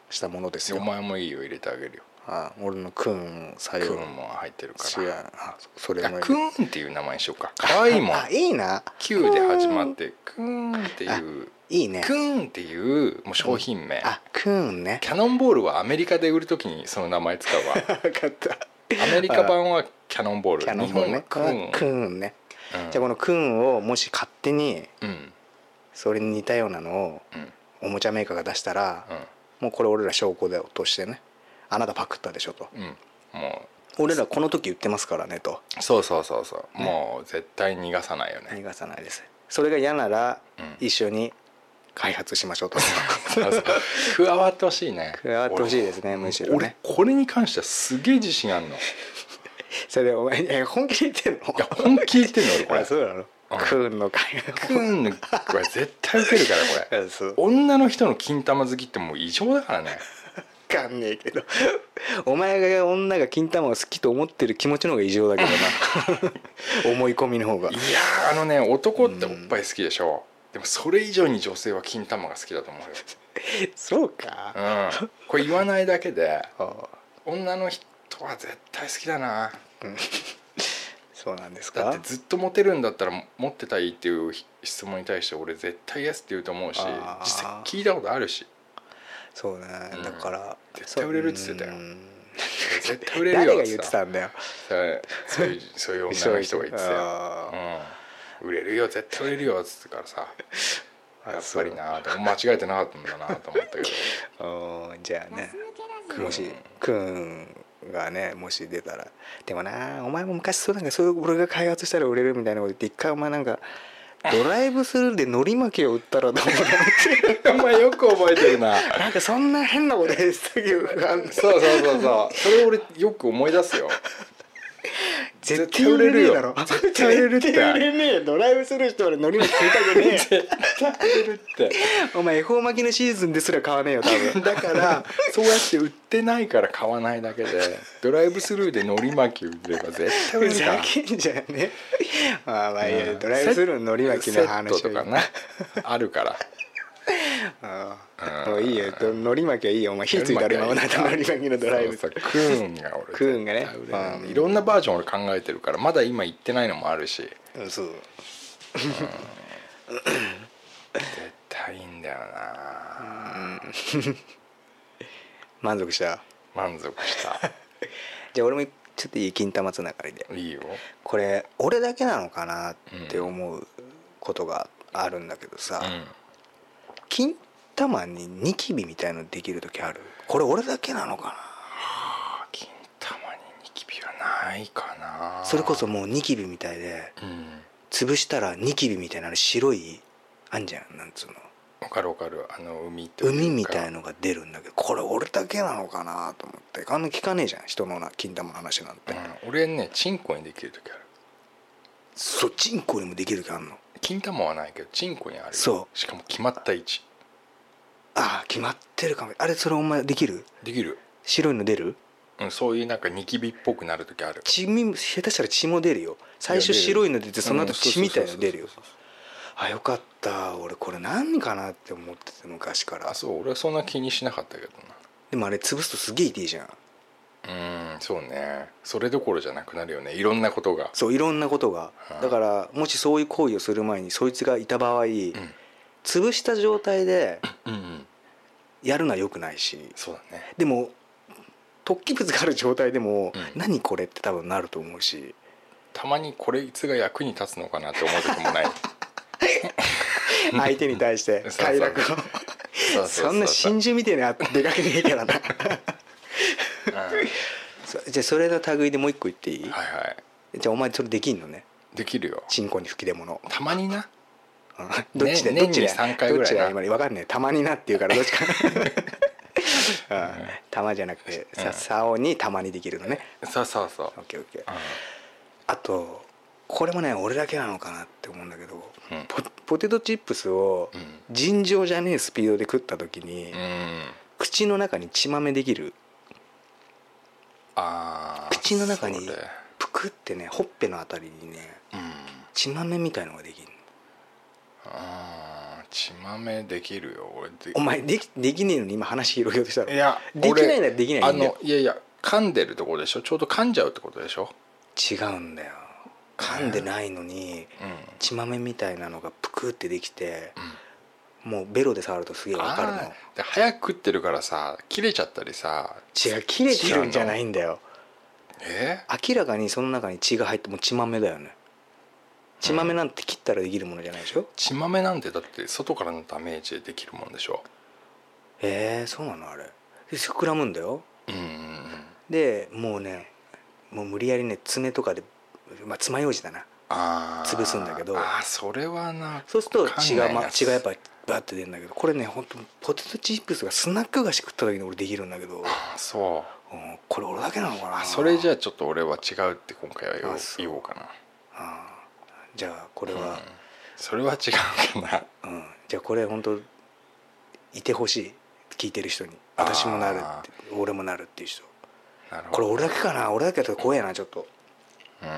したものですよ、お前もいいよ入れてあげるよあ俺のクーン採用クーンも入ってるから。あそれもあクーンっていう名前にしようか。可愛いもんあいいな Q で始まってクーンっていう。いいね。クーンっていうもう商品名。あクーンね。キャノンボールはアメリカで売るときにその名前使うわ。[LAUGHS] 分かった。アメリカ版はキャノンボール。キャノンボールね。日本はクーン。クーンね、うん。じゃあこのクーンをもし勝手にうん。それに似たようなのをうん。おもちゃメーカーが出したら、もうこれ俺ら証拠で落としてねあなたパクったでしょと。うん。う。んも俺らこの時言ってますからねと。うそうそうそうそう。もう絶対逃がさないよね。逃がさないです。それが嫌ならうん。一緒に開発しましょうと。そうそう。加わってほしいね。加わってほしいですねむしろね。俺これに関してはすげえ自信あんの。い [LAUGHS] それでお前え本気で言ってんの？や本気で言ってんの俺。これあそうなの？クーンの開発クーンこれ絶対受けるからこれ。[LAUGHS] あそう。女の人の金玉好きってもう異常だからね。分かんねえけど。お前が女が金玉を好きと思ってる気持ちの方が異常だけどな。[LAUGHS] 思い込みの方が。いやーあのね男っておっぱい好きでしょ、でもそれ以上に女性は金玉が好きだと思うよ。[LAUGHS] そうか。うん。これ言わないだけで女の人は絶対好きだな。[LAUGHS] そうなんですか？だってずっとモテるんだったら持ってたいっていう質問に対して俺絶対イエスって言うと思うし実際聞いたことあるしそうね。うん。だから絶対売れるっつってたよ。うん。絶対売れるよ誰が言ってたんだよ。そうそういうそういう女の人が言ってたよ、あうん、売れるよ絶対売れるよっつってからさ。あやっぱりなと間違えてなかったんだなと思ったけど。[LAUGHS] ーうんじゃあねもしくんがねもし出たらでもなお前も昔そうなんかそういう俺が開発したら売れるみたいなこと言って一回お前なんかドライブスルーで海苔巻きを売ったらどうだ [LAUGHS] お前よく覚えてるな。なんかそんな変なこと言ってた記憶があんのそうそうそうそう。それ俺よく思い出すよ絶対売れるよ絶対売れるって売れねえ。よドライブスルーして俺海苔巻き食いたくね [LAUGHS] 絶対売れるって。えお前恵方巻きのシーズンですら買わねえよ多分。[LAUGHS] だからそうやって売ってないから買わないだけでドライブスルーで海苔巻き売れば絶対売れふる。からざけんじゃねまあまあいいや、うん。ドライブスルーの海苔巻きの話。とかな。あるからああうんもういいよ。ど海苔巻きはいいよ。お前火ついたる今もなった海苔巻きのドライブ。クーンが俺クーンがね。絶対売れる。うん。いろんなバージョン俺考えてるからまだ今言ってないのもあるし。う。ん。そう絶対いいんだよな。満足した？満足した。[LAUGHS] じゃあ俺もちょっといい金玉つながりで。いいよ。これ俺だけなのかなって思うことがあるんだけどさ、うん金玉にニキビみたいのできる時ある？これ俺だけなのか金玉にニキビはないかな。なそれこそもうニキビみたいでうん潰したらニキビみたいなの白いあんじゃん？なんつうの？わかるわかる。あの海と海みたいのが出るんだけどこれ俺だけなのかなと思って。あんな聞かねえじゃん？人のな金玉の話なんて、うん、俺ねチンコにできる時ある。そっちんこにもできる時あんの金玉はないけどチンコにあるよ。そう。しかも決まった位置。ああ決まってるかも。あれそれお前できる？できる、白いの出る？うん、そういうなんかニキビっぽくなる時ある。血み下手したら血も出るよ。最初白いの出てその後血みたいの出るよ。あよかった。俺これ何かなって思ってて昔から。あそう。俺はそんな気にしなかったけどでもあれ潰すとすげえ痛いじゃん。なうんそうね。それどころじゃなくなるよね。いろんなことが。そういろんなことが。うん。だからもしそういう行為をする前にそいつがいた場合うん。潰した状態でうんうんやるのはよくないし。そうだね。でも突起物がある状態でもうん「何これ?」って多分なると思うし。たまにこれいつが役に立つのかなって思う時もない。[LAUGHS] 相手に対して快楽を。そんな真珠みたいな出かけねえからな [LAUGHS] [LAUGHS] じゃあそれの類でもう一個言っていい、うんはいはい。じゃあお前それできんのね？できるよ。チンコに吹き出物。たまにな。うん。どっちで、ねどっちで年に三回ぐらいな。どっちだ今分かんねえたまになっていうからどっちか。[LAUGHS] うん。玉じゃなくてさうん。竿にたまにできるのね。そうそうそう。オッケーオッケー。うあとこれもね俺だけなのかなって思うんだけど、うん。ポポテトチップスをん。尋常じゃねえスピードで食った時に、口の中に血豆できる口の中にぷくってねほっぺのあたりにねうん。血豆みたいのができるあー血豆できるよ俺。でお前できできねえのに今話広げようとしたらいやでき俺ないならできないあんだよのいやいや噛んでるところでしょ？ちょうど噛んじゃうってことでしょ？違うんだよ。噛んでないのにうん。血豆みたいなのがぷくってできて、もうベロで触るとすげえわかるの。で早く食ってるからさ切れちゃったりさ血が切れてるんじゃないんだよ。え？明らかにその中に血が入ってもう血豆だよね。血豆なんて切ったらできるものじゃないでしょ、血豆なんてだって外からのダメージでできるもんでしょ？えー、そうなのあれ。で膨らむんだよ。うんうんうん。でもうねもう無理やりね爪とかでまあ爪楊枝だな潰すんだけど。あーそれはなそうすると血が、ま、血がやっぱバッて出るんだけどこれね本当ポテトチップスがスナック菓子食った時に俺できるんだけど、あそう。うんこれ俺だけなのかな。あそれじゃあちょっと俺は違うって今回は言おうかな。あーじゃあこれは、うん。それは違うかな。うん。じゃあこれ本当いてほしい聞いてる人に。私もなる俺もなるっていう人。なるほど。これ俺だけかな。俺だけだと怖えなちょっと。うーん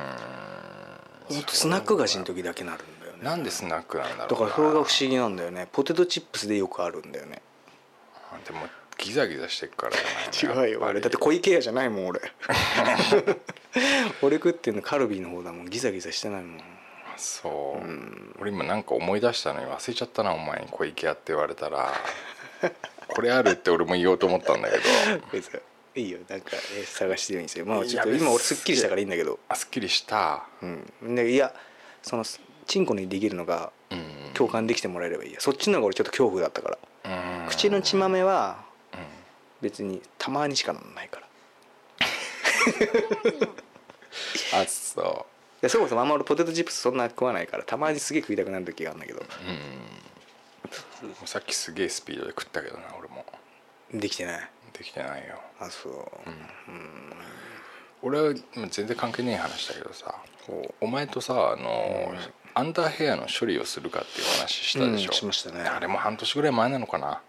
ほんとスナック菓子の時だけなるんだよね。なんでスナックなんだろうな。だからそれが不思議なんだよね。ポテトチップスでよくあるんだよね。でもギザギザしてっからじゃない？違うよ俺だって小池屋じゃないもん俺。俺食ってんのカルビーの方だもん。ギザギザしてないもん。そう、俺今なんか思い出したのに忘れちゃったなお前に。小池屋って言われたら。[LAUGHS] これあるって俺も言おうと思ったんだけど。別にいいよなんかえ探してみるんですよまあちょっと今俺すっきりしたからいいんだけど。あすっきりした。うん。でいやそのチンコにできるのがうん。共感できてもらえればいいや。そっちの方が俺ちょっと恐怖だったから。うん。口の血豆はうん。別にたまにしかなんないから。[LAUGHS] あそいやそもそもあんま俺ポテトチップスそんな食わないからたまにすげえ食いたくなる時があるんだけど。ううん。さっきすげえスピードで食ったけどな俺も。できてないできてないよ。あそう、俺は全然関係ねえ話だけどさほお前とさあの、アンダーヘアの処理をするかっていう話したでしょ、うんしましたね。あれも半年ぐらい前なのかな。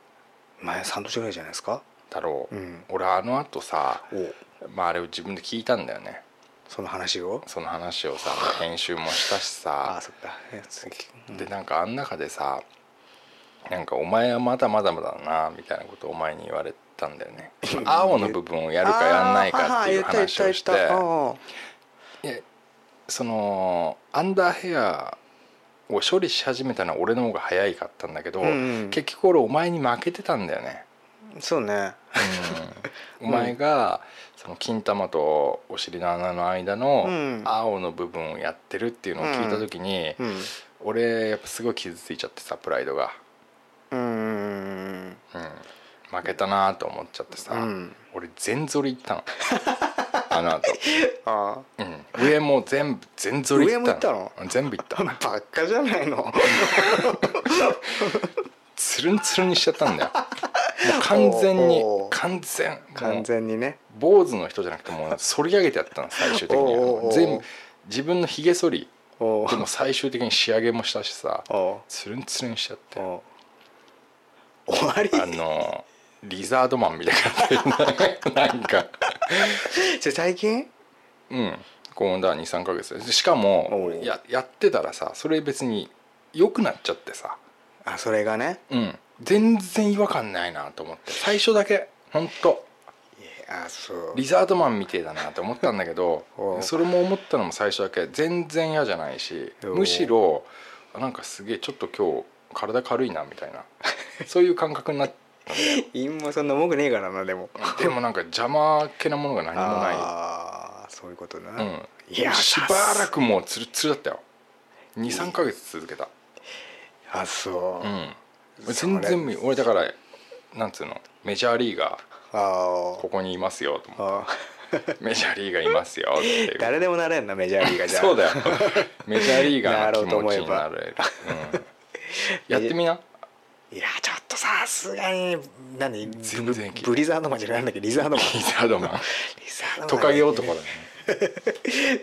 う前3年ぐらいじゃないですか？だろう、うん。俺あのあとさおまああれを自分で聞いたんだよね。その話を？その話をさ [LAUGHS] 編集もしたしさ。ああそっか。え次。うん。でなんかあん中でさなんか「お前はまだまだまだな」みたいなことをお前に言われたんだよね。青の部分をやるかやんないかっていう話をして。そのアンダーヘアを処理し始めたのは俺の方が早いかったんだけど、うんうん。結局俺お前に負けてたんだよね、そうね。うん。お前がその金玉とお尻の穴の間のうん。青の部分をやってるっていうのを聞いた時に、うん。俺やっぱすごい傷ついちゃってさプライドが、うん。うん、負けたなと思っちゃってさ、うん。俺全反り行ったの。[LAUGHS] あの後、[LAUGHS] あうん、上も全部全反り行ったの。全部行った。あ [LAUGHS] バッカじゃないの。つるんつるんにしちゃったんだよ。完全に完全。完全にね。坊主の人じゃなくてもう反り上げてやったの最終的に。全部自分のひげ剃りおでも最終的に仕上げもしたしさおつるんつるんにしちゃって。お終わり。あのリザードマンみたいになってなんか。それ最近？うん。こうだ23か月。でしかもややってたらさそれ別に良くなっちゃってさ。あそれがね？うん。全然違和感ないなと思って。最初だけ本当あそう。リザードマンみてえだなって思ったんだけどそれも思ったのも最初だけ。全然嫌じゃないしむしろあなんかすげえちょっと今日体軽いなみたいな。そういう感覚になって [LAUGHS] 陰もそんな重くねえからなでも。でもなんか邪魔気なものが何もない。ああそういうことな、うん、いやしばらくもうツルツルだったよ。23か月続けた。あそう、うん。全然俺だからなんつうの？メジャーリーガー。あここにいますよと思って。[LAUGHS] メジャーリーガーいますよ [LAUGHS] 誰でもなれんなメジャーリーガーじゃ。そうだよ。メジャーリーガーの気持ちになれる、うん、やってみないやちょっとさすがに何？全然ブブリザードマンじゃないんだっけ？リザードマン。リザードマン。リザードマン。トカゲ男だね。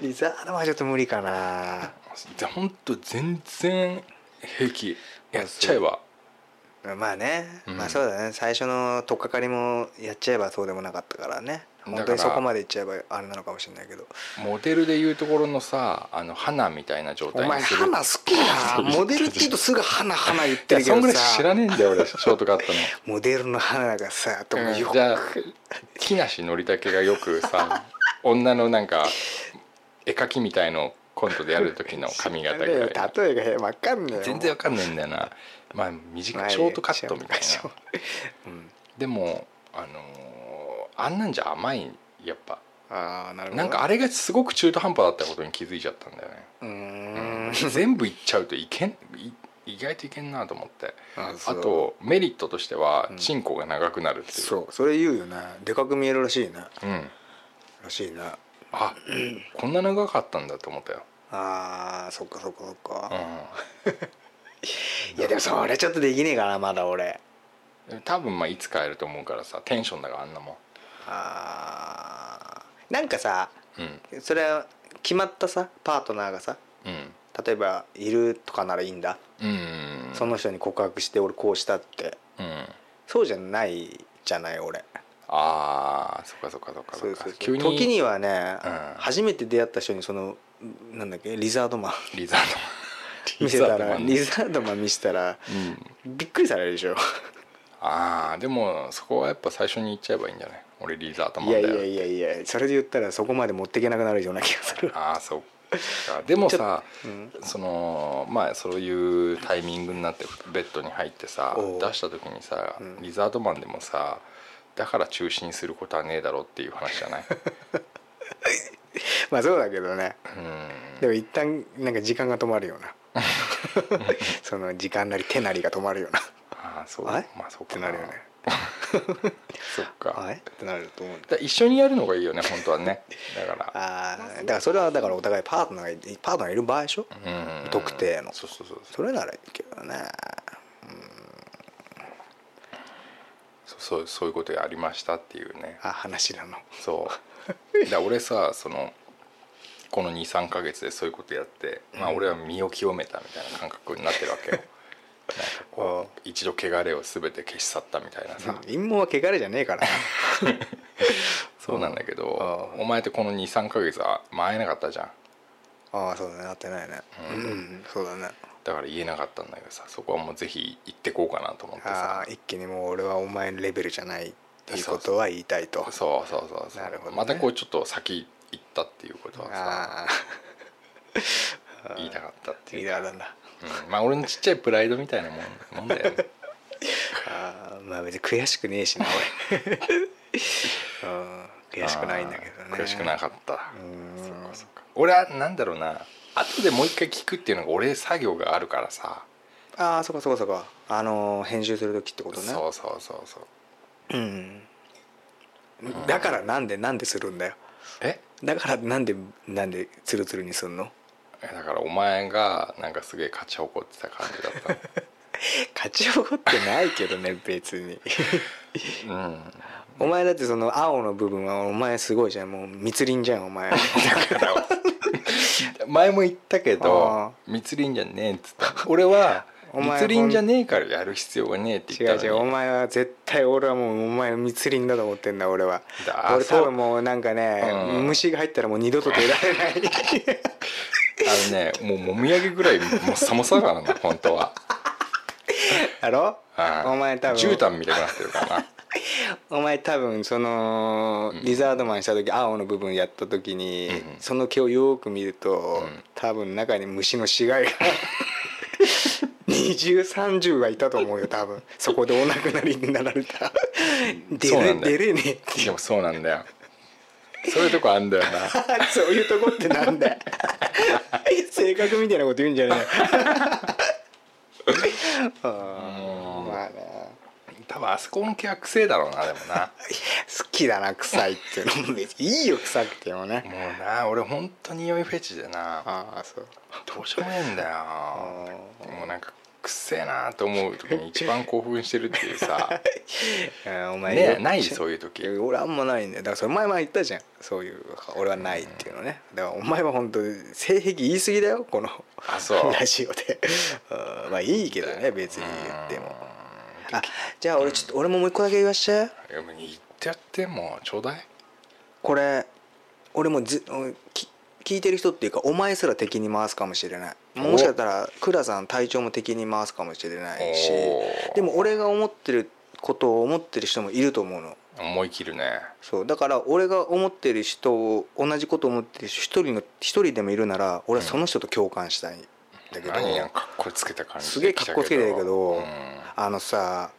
リザードマンはちょっと無理かな。でほんと全然平気。やっちゃえば。まあね、うん。まあそうだね。最初の取っかかりもやっちゃえばそうでもなかったからね本当にそこまでいっちゃえばあれなのかもしれないけど。モデルでいうところのさあの花みたいな状お前態にする。花好きな [LAUGHS] モデルって言うとすぐ花花言ってるけどそんぐらい知さらねえんだよ俺ショートカットの。モデルの花がさともよく。じゃあ木梨憲武がよくさ [LAUGHS] 女のなんか絵描きみたいのをコントでやる時の髪型ぐらい。例えが分かんねえよ。全然わかんないんだよな。まあ短まあいショートカットみたいな。ト。うん。でもあのーあんなんじゃ甘いやっぱ。ああなるほどなんかあれがすごく中途半端だったことに気づいちゃったんだよね。うーん。全部いっちゃうといけんい意外といけんなと思って。あとメリットとしてはうん。チンコが長くなるっていう。そうそれ言うよね。でかく見えるらしいね。うん。らしいね。あこんな長かったんだと思ったよ、あーそっかそっかそっか、う [LAUGHS] いやでもそれちょっとできねえかなまだ俺。ん、多分まあいつ変えると思うからさテンションだからあんなもあーなんかさん。それは決まったさパートナーがさうん。例えばいるとかならいいんだ、うん。うんその人に告白して俺こうしたって。うん。そうじゃないじゃない俺。あーそっかそっかそっか。そうそう急に時にはね、うん。初めて出会った人にそのなんだっけリザードマン。リザードマン。[LAUGHS] 見せたらリザードマンリザードマン見せたらうん。びっくりされるでしょああでもそこはやっぱ最初に言っちゃえばいいんじゃない？俺リザートマいンだよやいやいやいやそれで言ったらそこまで持っていけなくなるような気がする。ああそうか。でもさ、うん。そのまあそういうタイミングになってベッドに入ってさおう。出した時にさ、うん。リザードマンでもさだから中止にすることはねえだろうっていう話じゃない？[LAUGHS] まあそうだけどね。うん。でも一旦なんか時間が止まるような。[LAUGHS] その時間なり手なりが止まるようなそうまあそうかってなるよね。[LAUGHS] そっか。あれってなると思うんだ。一緒にやるのがいいよね本当はね。だから。ああだからそれはだからお互いパートナーがいパートナーがいる場合でしょ？うん特定の。そうそうそうそれならいいけどね。そうそうそういうことやりましたっていうね。あ話なの。そう。[LAUGHS] だ俺さそのこの23か月でそういうことやって、まあ俺は身を清めたみたいな感覚になってるわけよ一度汚れを全て消し去ったみたいな。さ、[LAUGHS] 陰謀は汚れじゃねえからな。[LAUGHS] そうなんだけど、うん。お前ってこの23か月はまあ会えなかったじゃん。ああそうだね。なってないね。ううんん、そうだね。だから言えなかったんだけどさそこはもうぜひ行ってこうかなと思ってあさ。あ一気にもう俺はお前のレベルじゃないっていうことは言いたいと。そうそうそうそう。なるほどね。またこうちょっと先行ったっていうことはさ言いたかったっていいうか。いだなんだうん。まあ俺のちっちゃいプライドみたいなもんもんだよ。ね [LAUGHS] ああまあ別に悔しくねえしな俺 [LAUGHS] うん悔しくないんだけどね。悔しくなかった。うん。そっかそっか。俺はなんだろうな。後でもう一回聞くっていうのが俺作業があるからさ、ああそこそこそこあのー編集する時ってことね。そうそうそうそう。うん。だからなんでなんでするんだよ。え？だからなんでなんでツルツルにすんの？えだからお前がなんかすげえ勝ち誇ってた感じだっ [LAUGHS] 勝ち誇ってないけどね別に。たうん。お前だってその青の部分はお前すごいじゃん。もう密林じゃんお前。前も言ったけあど密林じゃねえっつった俺は密林じゃねえからやる必要がねえって違言ったのに。う違うお前は絶対俺はもうお前は密林だと思ってんだ俺は。だ俺多分もうなんかね、うん。虫が入ったらもう二度と出られない [LAUGHS] あのねもうもみあげぐらいもう寒さだからな [LAUGHS] 本当は。だろ？うんお前多分。絨毯みたいになってるからな。[LAUGHS] お前多分そのリザードマンした時青の部分やった時に、うんその毛をよく見ると、ん。多分中に虫の死骸が [LAUGHS] 二重三重はいたと思うよ多分。そこでお亡くなりになられた。出れ出れねえってでもそうなんだよそういうとこあんだよな。[LAUGHS] そういうとこってなんだよ。[LAUGHS] 性格みたいなこと言うんじゃねえよ。[LAUGHS] まあね。多分あそこの毛は臭えだろうなでもな。好きだな臭いっていうのいいよ臭くてもね。もうな俺本当に匂いフェチでな。ああそう。どうしようもねえんだよ。もうなんかくっせえなと思う時に一番興奮してるっていうさ。[LAUGHS] うんお前ねないそういう時。俺あんまないんだよだからそれ前々言ったじゃん。そういう俺はないっていうのね。だからお前は本当性癖言い過ぎだよ。このあそう。[LAUGHS] ラジオで。[LAUGHS] うんまあいいけどね別に言っても。あじゃあ俺ちょっと俺ももう一個だけ言わしちゃういやもう言ってやってもうちょうだい。これ俺もずき聞いてる人っていうかお前すら敵に回すかもしれないもしかしたら倉さん隊長も敵に回すかもしれないしでも俺が思ってることを思ってる人もいると思うの。思い切るね。そうだから俺が思ってる人を同じことを思ってる人一人の一人でもいるなら俺はその人と共感したいんだけど、何やかっこつけた感じすげえかっこつけてるけど、うん。あのさ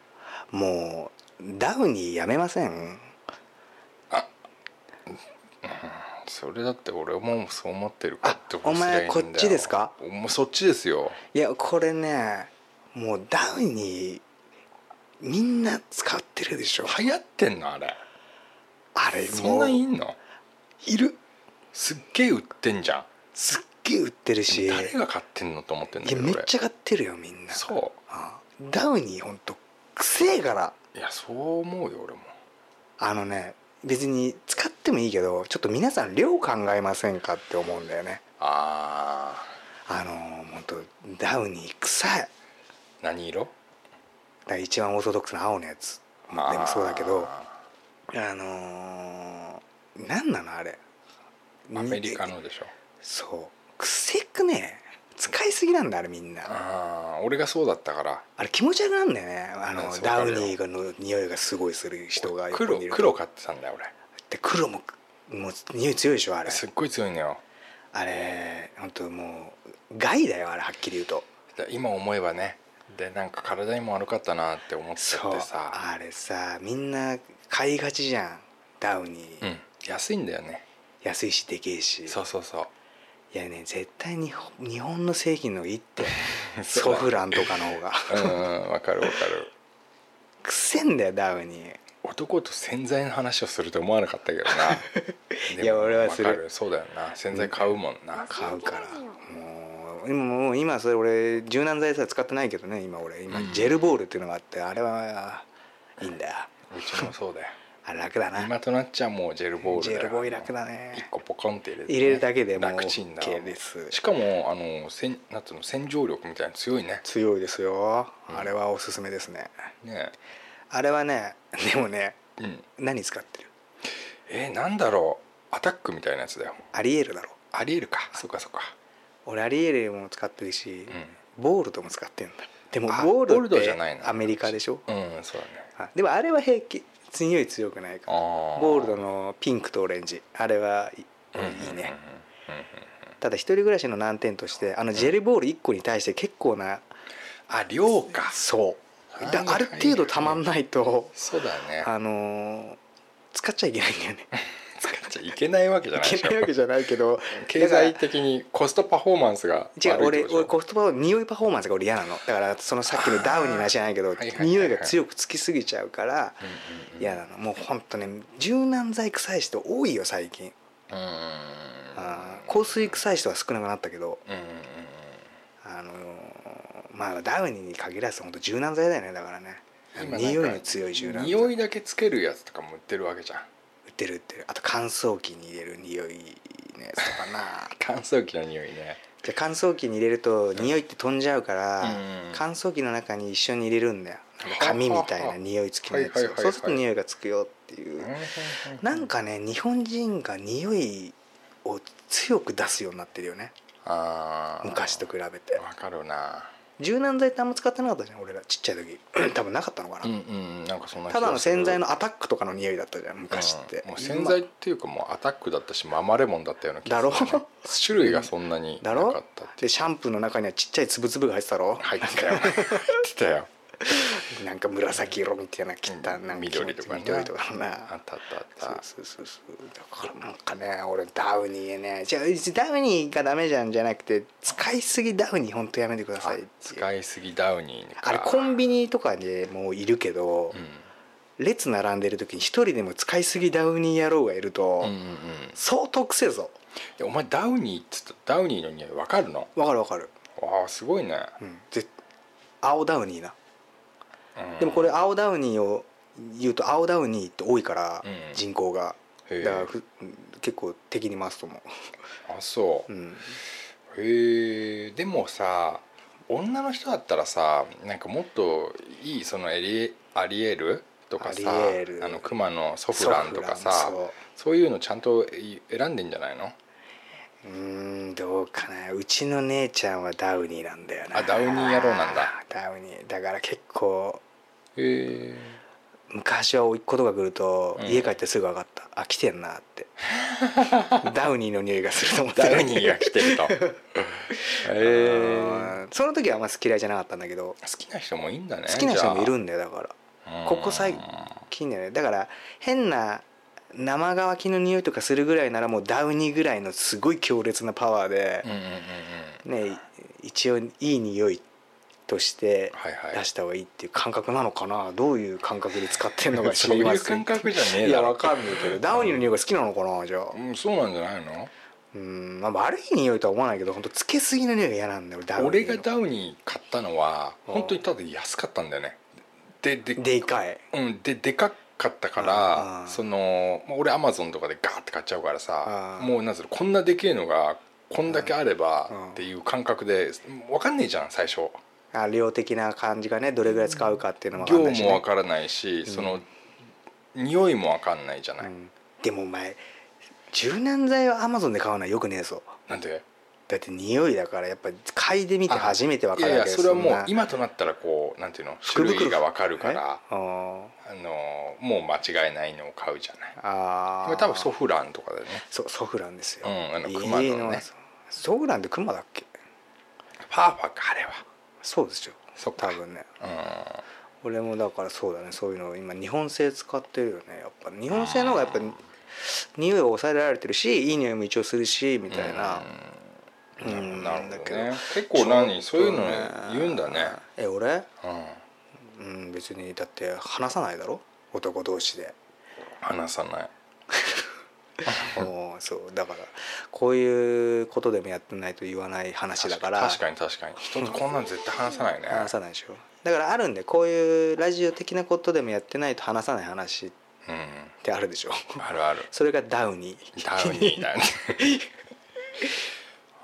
もうダウニーやめません？それだって俺もそう思ってるからってことすりゃいいんだよ。あお前こっちですか？もうそっちですよ。いやこれねもうダウニーみんな使ってるでしょ。流行ってんのあれ。あれそんもうないんの？いる。すっげえ売ってんじゃん。すっげえ売ってるし。誰が買ってんのと思ってんだいやけど俺。めっちゃ買ってるよみんな。そあダウニーほんとくせえから。ういやそう思うよ俺も。あのね別に使ってもいいけどちょっと皆さん量考えませんかって思うんだよね。ああのー、ほんとダウニー臭い。何色？ら一番オーソドックスな青のやつ。でもそうだけどあのー、何なのあれ。アメリカのでしょ。そう。くせくね使いすぎなんだあれみんな。あー俺がそうだったから。あれ気持ち悪くなんだよね。あのダウニーの匂いがすごいする人が黒黒買ってたんだよで黒ももう匂い強いでしょあれ。俺すっごい強いのよ。あれ本当もう害だよあれはっきり言うと。だ今思えばね。でなんか体にも悪かったなって思っってさ。あれさみんな買いがちじゃんダウニー、うん。安いんだよね。安いしでけえし。そうそうそういやね絶対に日本の製品のいいってソフランとかの方が。うんうんわかるわかる。くせんだよダウニー男と洗剤の話をすると思わなかったけどな。[LAUGHS] いや俺はする。そうだよな。洗剤買うもんな、買うから。もう今もう今それ俺柔軟剤さ使ってないけどね今俺。今うん。ジェルボールっていうのがあってあれはいいんだよ。うちもそうだよあれ楽だな。今となっちゃもうジェルボールジェルボーイ楽だね。1個ポコンって入れてね、入れるだけでもう楽ちんだ OK です。しかもあのせんなんつうの洗浄力みたいなの強いね。強いですよ。うん。あれはおすすめですね。ねあれはねでもねうん。何使ってる？えー、なんだろう。アタックみたいなやつだよ。アリエールだろありえるか。そうかそうか。俺アリエールも使ってるしうボールドも使ってんだでもあボールドじゃないな。アメリカでしょ？んうんそうだね。あでもあれは平気匂い強くないか。らあゴールドのピンクとオレンジ。あれはいいね。ただ一人暮らしの難点としてあのジェルボール1個に対して結構なあ量か。そう。だある程度たまんないとそうだね。あのー使っちゃいけないんだよね [LAUGHS] ちゃいけないわけじゃないいけないわけじゃないけど [LAUGHS] 経済的にコストパフォーマンスが違う俺俺コストパフォー匂いパフォーマンスが俺嫌なの。だからそのさっきのダウニーの話じゃないけど匂いが強くつきすぎちゃうから嫌なの。もうほんとね柔軟剤臭い人多いよ最近。う香水臭い人は少なくなったけど。あのーまあダウニーに限らず本当柔軟剤だよねだからね。匂いの強い柔軟剤。匂いだけつけるやつとかも売ってるわけじゃん。売ってる売ってるあと乾燥機に入れる匂いのやつとかな。[LAUGHS] 乾燥機の匂いね。じゃあ乾燥機に入れると匂いって飛んじゃうから、うん。乾燥機の中に一緒に入れるんだよ。紙みたいな匂い付きのやつそうすると匂いがつくよっていう、なんかね日本人が匂いを強く出すようになってるよね。昔と比べて。わかるな柔軟剤ってあんま使ってなかったじゃん俺ら。ちっちゃい時。[CLEARS THROAT] 多分なかったのかな、うんうんなんかそんな気がする。ただの洗剤のアタックとかの匂いだったじゃん昔って、うんもう洗剤っていうかもうアタックだったしママレモンだったような気がする、ね、だろ？種類がそんなにだろ？なかったでシャンプーの中にはちっちゃいつぶつぶが入ってたろ？入ってたよ。入ってたよ [LAUGHS] なんか紫色みたいな切ったうん。なんか緑とかな。緑とかのな。あったあったあった。そうそうそう。そうだからなんかね俺ダウニーね。じゃあダウニーがダメじゃんじゃなくて使いすぎダウニー本当やめてください使いすぎダウニーか。あれコンビニとかにもういるけど、列並んでる時に一人でも使いすぎダウニー野郎がいると、うんうんうん。うん相当くせえぞお前ダウニーっつったダウニーの匂いわかるの？わかるわかる、わあすごいね、うん、ぜ青ダウニーな。うんでもこれ青ダウニーを言うと青ダウニーって多いから、うん。人口が。だからふ結構敵に回すと思あそう。う、うん、へえ。でもさ女の人だったらさなんかもっといいそのエリアリエルとかさあのクマのソフランとかさそう。いうのちゃんとい選んでんじゃないの？そうんどうかな。うちの姉ちゃんはダウニーなんだよな。あダウニー野郎なんだ。ダウニーだから結構へえ。昔は甥っ子とか来ると、うん。家帰ってすぐ分かった。あ来てんなって。[LAUGHS] ダウニーの匂いがすると思って。ダウニーが来てると。[LAUGHS] へえ。その時はあんま嫌いじゃなかったんだけど。好きな人もいいんだね好きな人もいるんんだよだから。ここ最近だよね。だから変な生乾きの匂いとかするぐらいならもうダウニーぐらいのすごい強烈なパワーでね一応いい匂いとして出した方がいいっていう感覚なのかな？どういう感覚で使ってんのか知そういうりません感覚じゃねえいやわかんないけど。ダウニーの匂いが好きなのかなじゃあ？うんそうなんじゃないの？うんまあ悪い匂いとは思わないけど本当つけすぎの匂いが嫌なんだよ俺ダウニーの。俺がダウニー買ったのはうん。本当にただ安かったんだよね。でででかい。うん、ででかかったかうんらそのまあ俺アマゾンとかでガーって買っちゃうからさうんもうなんつうのこんなでけえのがこんだけあればうん。っていう感覚で分かんねえじゃん最初。あ量的な感じがねどれぐらい使うかっていうのも分かん量も分からないしその匂いも分かんないじゃない。うん。でもお前柔軟剤をアマゾンで買うのはよくねえぞ。なんで？だって匂いだからやっぱり嗅いでみて初めて分かるわけいやいやそれはもう今となったらこうなんていうの種類が分かるからえああのもう間違いないのを買うじゃない。ー。あこれ多分ソフランとかだよね。そうソフランですよ、うんあの熊のね。ソフランってクマだっけ？パーファかあれは。そうですよ。そ多分ね。うん。俺もだからそうだね。そういうのを今日本製使ってるよねやっぱ。日本製の方がやっぱ匂いを抑えられてるしいい匂いも一応するしみたいな。うんなるほどだけど。ね結構何そういうの言うんだね。え俺？うん。うん別にだって話さないだろ？男同士で。話さない。[LAUGHS] もうそう。だからこういうことでもやってないと言わない話だから。確かに確かに。人とこんなん絶対話さないね。話さないでしょ。だからあるんでこういうラジオ的なことでもやってないと話さない話っうてあるでしょ。んあるある。[LAUGHS] それがダウニー。ダウニーだね [LAUGHS]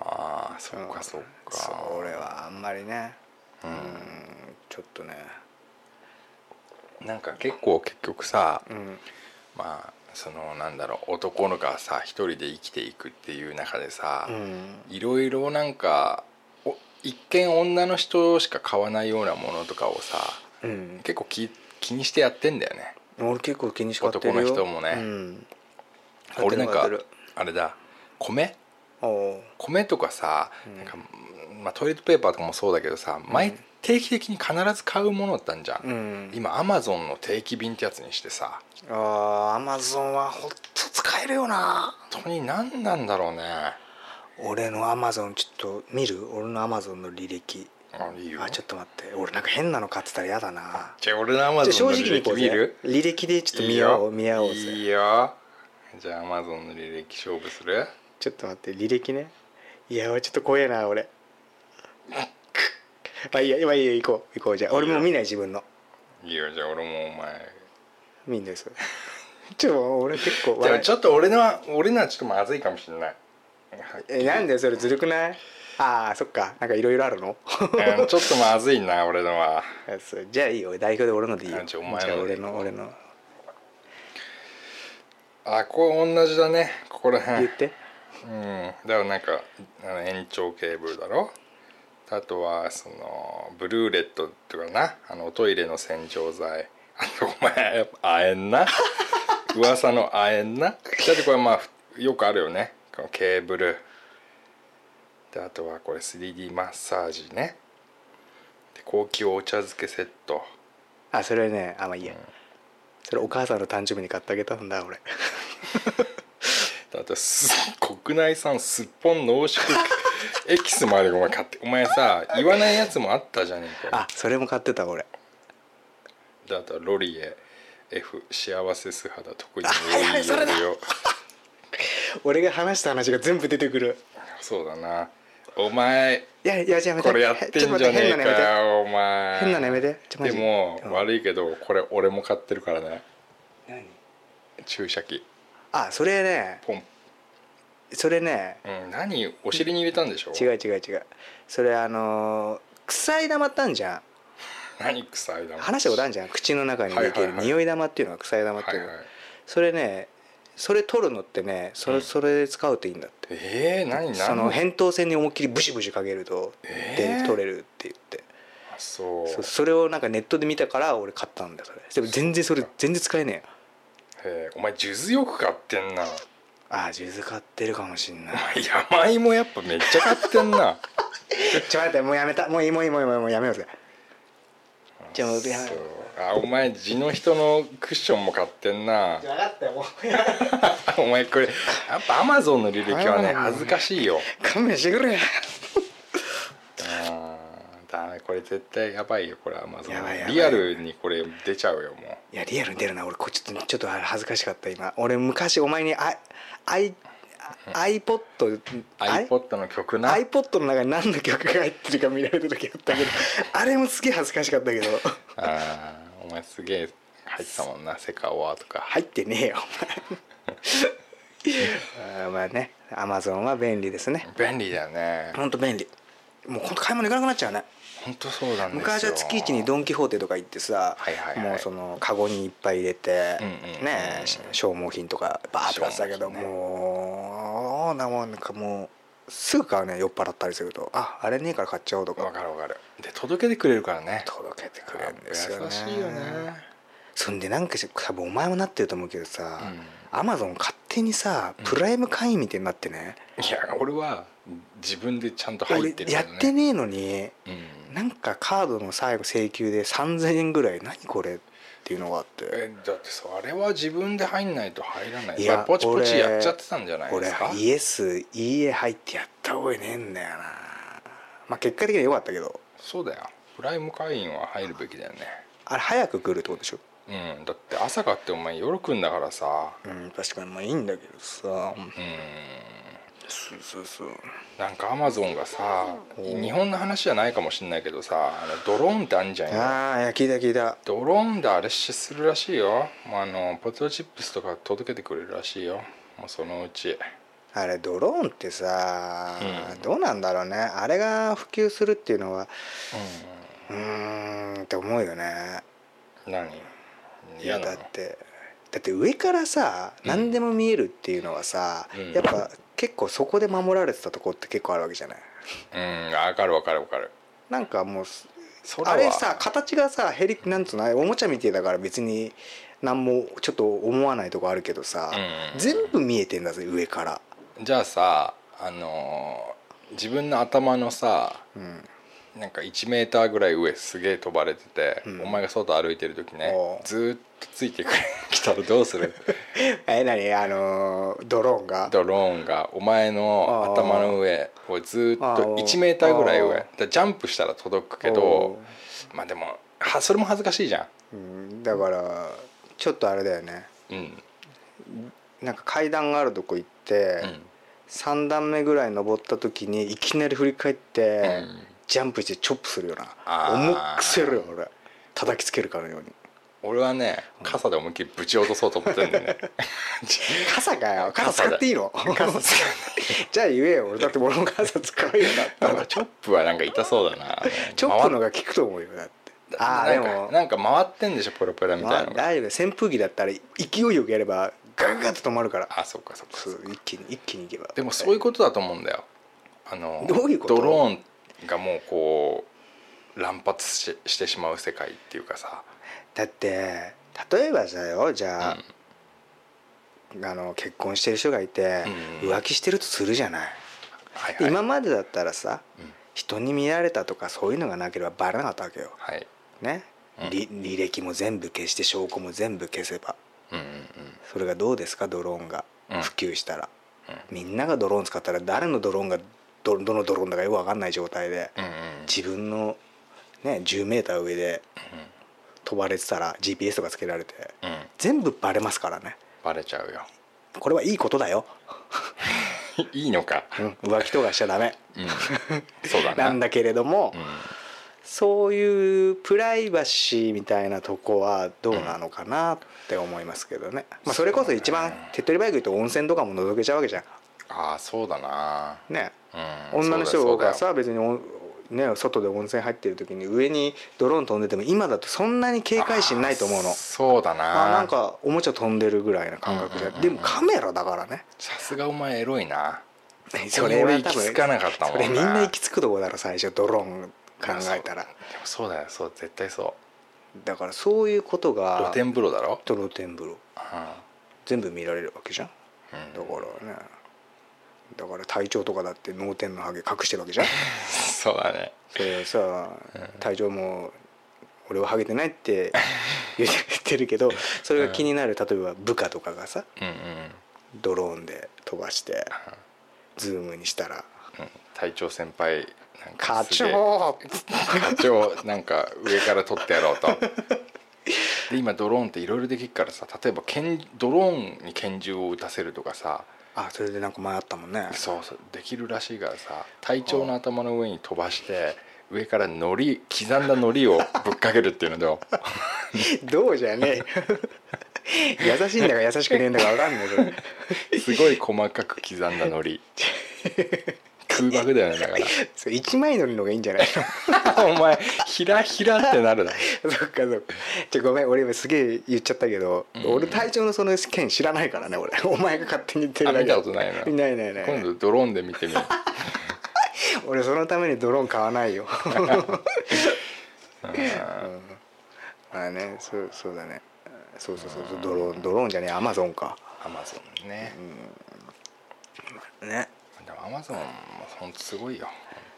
ああそっかそっか。そう俺はあんまりね。ううんちょっとね。んなんか結構結局さうん。まあそのなんだろう男の子がさ一人で生きていくっていう中でさうん。いろいろなんかお一見女の人しか買わないようなものとかをさうん。結構気気にしてやってんだよね。俺結構気にしかって男の人もね。うん。俺なんかあれだ米？米とかさ、うん。なんかまあ、トイレットペーパーとかもそうだけどさ、毎定期的に必ず買うものだったんじゃん、うん。今アマゾンの定期便ってやつにしてさ。あーアマゾンはほんと使えるよな。本当に何なんだろうね。俺のアマゾンちょっと見る？俺のアマゾンの履歴。あいいよ。あちょっと待って。俺なんか変なの買ってたら嫌だな。じゃあ俺のアマゾンの履歴見る？履歴でちょっと見よう見合おうぜいいよ。じゃあアマゾンの履歴勝負する？ちょっと待って履歴ね。いやちょっと怖えな俺。まあいいやまあいいや行こう行こうじゃあ。俺も見ない自分の。いいよじゃあ俺もお前。見んです [LAUGHS] ちょ俺結構じゃあちょっと俺のは俺のはちょっとまずいかもしれない。えなんでそれずるくない？ああそっか。なんかいろいろあるの？うんちょっとまずいな俺のは。じゃあいいよ代表で俺のでいいよ。じゃあ俺の俺の。あこれ同じだねここら辺。言ってうん。だからなんかあの延長ケーブルだろ？あとはそのブルーレットとかな？あのおトイレの洗浄剤。あとお前やっぱ亜鉛な？噂の亜鉛な？だってこれまあよくあるよね。このケーブル。であとはこれ 3D マッサージね。で高級お茶漬けセット。あそれね。あまあいいや、それお母さんの誕生日に買ってあげたんだ俺 [LAUGHS] あとす国内産すっぽん濃縮エキスまでお前買ってお前さ [LAUGHS] 言わないやつもあったじゃねえかあそれも買ってた俺。であとはロリエ F 幸せ素肌特にあはいよ俺が話した話が全部出てくる。そうだな。お前いやいややめて。これやってんじゃねえかよお前。変なのやめて。でもうん悪いけどこれ俺も買ってるからね。何？注射器あそれね。ポン。それね。うん何お尻に入れたんでしょ？違う違う違う。それあのー臭い玉ってあんじゃん。何臭いだ話したことあるじゃん？口の中に入れてるはいはい。はい匂い玉っていうのが臭い玉ってはいいうの、はいそれねそれ取るのってねそれ,、うん。それで使うといいんだって。えー、何何？その扁桃腺に思いっきりブシブシかけると、えー。で取れるって言って。あそう。そそれをなんかネットで見たから俺買ったんだよそれ。でも全然それ全然使えねえよえーお前数珠よく買ってんな。ああ数珠買ってるかもしんない。山芋やっぱめっちゃ買ってんな。ちょ待ってもうやめた。もういいもういいもういいもうやめようぜじゃあもうやめあお前地の人のクッションも買ってんな。分かったよ。も [LAUGHS] うお前これやっぱアマゾンの履歴はね恥ずかしいよ。勘弁してくれダメこれ絶対やばいよこれアマゾン。やばいやばい。リアルにこれ出ちゃうよもいやリアルに出るな。俺これちょっとちょっと恥ずかしかった今。俺昔お前にアイアイ iPod う iPod の曲な？iPod の中に何の曲が入ってるか見られた時あったけど [LAUGHS] あれもすげえ恥ずかしかったけど。あーお前すげえ入ってたもんな。セカオワとか。入ってねえよお前。[LAUGHS] あーまあね。アマゾンは便利ですね。便利だよね。ほんと便利。もうほんと買い物行かなくなっちゃうね本当そうなん昔は月一にドン・キホーテとか行ってさ、はいはいはい。もうそのカゴにいっぱい入れて、うんうんうんうん。ね消耗品とかバーッと買ってたけど、ねもうなもんなんかもうすぐ買うね酔っ払ったりすると。ああれねえから買っちゃおうとわかかるわかる。で届けてくれるからね。届けてくれるんですよね。優しいよね。そんでなんかし多分お前もなってると思うけどさうん。アマゾン勝手にさプライム会員みたいになってね、いや俺は自分でちゃんと入俺ってるね。やってねえのにうんなんかカードの最後請求で3000円ぐらい何これっていうのがあって。えだってさあれは自分で入んないと入らない。いやまあポチポチ俺やっちゃってたんじゃないですか？俺イエスいいえ入ってやった覚えねえんだよな。まあ結果的には良かったけど。そうだよ。プライム会員は入るべきだよね。あれ早く来るってことでしょ？うん。だって朝買ってお前夜来んだからさ。うん確かに。まあいいんだけどさ。うんそうそうそう。なんかアマゾンがさ日本の話じゃないかもしんないけどさあのドローンってあんじゃんよ。ああいや聞いた聞いた。ドローンであれするらしいよ。もうあのポテトチップスとか届けてくれるらしいよ。もうそのうち。あれドローンってさ、うん。どうなんだろうね。あれが普及するっていうのはうーんって思うよね。うん何？いやだってだって上からさうん。何でも見えるっていうのはさ、うん。やっぱ結構そこで守られてたとこって結構あるわけじゃない？うん分かる分かる分かる。なんかもうあれさ形がさヘリなんつうの？おもちゃみてえだから別に何もちょっと思わないとこあるけどさ、うん。全部見えてんだぜ上から。じゃあさあのー自分の頭のさうん。なんか1メーターぐらい上すげえ飛ばれてて、うん。お前が外歩いてる時ねずーっとついてくる。[LAUGHS] 来たらどうする？[LAUGHS] え何？あのードローンが？ドローンが。お前の頭の上をずーっとあー。1メーターぐらい上。ジャンプしたら届くけおどまあでもはそれも恥ずかしいじゃうん。だからちょっとあれだよね。んうん。なんか階段があるとこ行って、うん。3段目ぐらい登った時にいきなり振り返って、うん。ジャンプしてチョップするよな。重くせるよ俺。叩きつけるかのように俺はね傘で思いっきりぶち落とそうと思ってんだよね。[LAUGHS] 傘かよ。傘使っていいの？傘使 [LAUGHS] じゃあ言えよ。俺だって俺も傘使うよだったらなんかチョップはなんか痛そうだな。[LAUGHS] チョップのが効くと思うよだって。ああでも。なんか回ってんでしょプロペラみまあたいなのが。大丈夫。扇風機だったら勢いよくやればガガガッと止まるから。あそっかそっか一気に一気にいけば。でもそういうことだと思うんだよ。あのどういうこと？ドローンがもうこう乱発ししてしまう世界っていうかさ、だって例えばさよじうん。ゃあ、あの結婚してる人がいて、うん。浮気してるとするじゃない、はいはい。今までだったらさうん。人に見られたとかそういうのがなければバレなかったわけよ。はい。ね、うん。り履歴も全部消して証拠も全部消せば。うんうんそれがどうですか？ドローンが。うん。普及したら、うん。みんながドローン使ったら誰のドローンがどどのドローンだかよく分かんない状態で、うんうん自分の、ね、10メーター上で飛ばれてたら GPS とかつけられてうん。うん全部バレますからね。バレちゃうよ。これはいいことだよ、[LAUGHS] いいのか。うん、浮気とかしちゃダメ。うん。そうだねなんだけれども、うん。そういうプライバシーみたいなとこはどうなのかなって思いますけどね、まあ、それこそ一番手っ取り早く言うと温泉とかも覗けちゃうわけじゃん。ああそうだな。ね、うん。女の人がさ別におね、外で温泉入ってる時に上にドローン飛んでても今だとそんなに警戒心ないと思うの。そうだな。あなんかおもちゃ飛んでるぐらいな感覚じゃ、うん。うんうんでもカメラだからね。さすがお前エロいな。[LAUGHS] それは俺行き着かなかったもんな。それみんな行き着くとこだろ最初ドローン考えたら。でもそうだよそう絶対そだからそういうことうが露天風呂だろ？と露天風呂。う全部見られるわけじゃんん。うん。だからねだから体調とかだって脳天のハゲ隠してるわけじゃん。[LAUGHS] そうだね。それさ体調も俺はハゲてないって言ってるけど [LAUGHS] それが気になる例えば部下とかがさドローンで飛ばしてズームにしたら。うん。隊長先輩なん「課かすげえ。長!」課長なんか上から撮ってやろうと。で今ドローンっていろいろできるからさ例えば拳ドローンに拳銃を撃たせるとかさあそれでなんか前あったもんね。そうそうできるらしいからさ隊長の頭の上に飛ばして上からのり刻んだのりを [LAUGHS] ぶっかけるっていうのでどうじゃねえ。優しいんだか優しくねえんだか分かんないそれ。すごい細かく刻んだのり空爆だよねだか [LAUGHS] それ一枚のりの方がいいんじゃないら [LAUGHS] お前ひらひらってなるだの [LAUGHS] そっかそっか。じゃごめん俺今すげえ言っちゃったけど、うん。俺隊長のその件知らないからね俺。お前が勝手に言ってるだけ。たことないのないないない今度ドローンで見てみる俺そのためにドローン買わないよ。まあねそうそうだね。そうそうそうそう。ドローンドローンじゃねえアマゾンかアマゾンね、ねでもアマゾンも本当すごいよ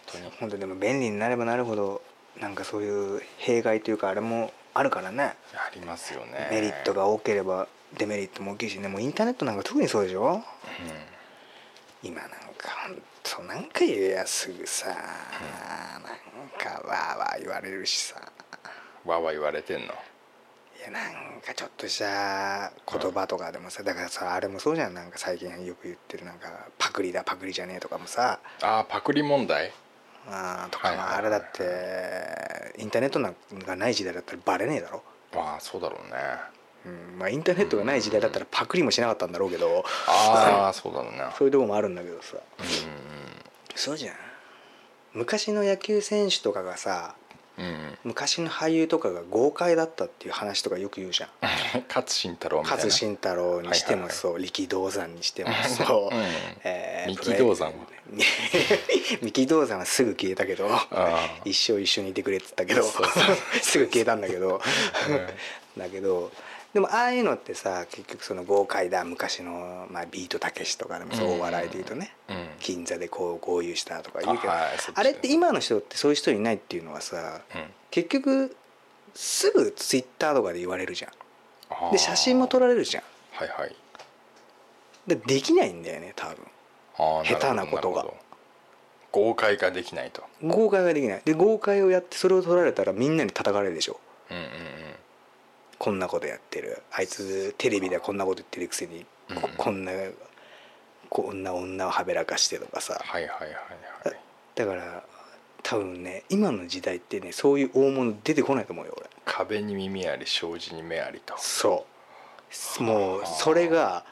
本当に。本当でも便利になればなるほどなんかそういう弊害というかあれもあるからね。ありますよね。メリットが多ければデメリットも大きいしね。もうインターネットなんか特にそうでしょ？今なんかほんとなんか言えやすぐさ、なんかわーわー言われるしさ。うんわーわー言われてんの？いやなんかちょっとした言葉とかでもさだからさあれもそうじゃん。なんか最近よく言ってるなんかパクリだパクリじゃねえとかもさ。ああパクリ問題？あーとかああれだってインターネットなんかない時代だったらバレねえだろ、ああそうだろうね。うんまあ、インターネットがない時代だったらパクリもしなかったんだろうけど。ああそうだろうね。そういうとこもあるんだけどさ。うそうじゃん。昔の野球選手とかがさんうんうん昔の俳優とかが豪快だったっていう話とかよく言うじゃん。[LAUGHS] 勝慎太郎みたいな。勝新太郎にしてもそう力道山にしてもそう、[LAUGHS] うん。えー三木道山。は [LAUGHS] 三木道山はすぐ消えたけどあ一生一緒にいてくれって言ったけどすぐ消えたんだけど。だけどでもああいうのってさ結局その豪快だ昔の、まあ、ビートたけしとかでもそううんお笑いで言うとね、うん。銀座でこう豪遊したとか言うけどああ,、はいそっちれって今の人ってそういう人いないっていうのはさうん。結局すぐツイッターとかで言われるじゃん。で写真も撮られるじゃん。はいはい。でできないんだよね多分。下手なことが。豪快ができないと。豪快ができない。で豪快をやってそれを撮られたらみんなに叩かれるでしょ。うんうんこんなことやってる。あいつテレビではこんなこと言ってるくせにこうん。こんなこんな女をはべらかしてとかさ。はいはいはいはい。だから多分ね今の時代ってねそういう大物出てこないと思うよ俺。壁に耳あり障子に目ありと。そう。もうそれが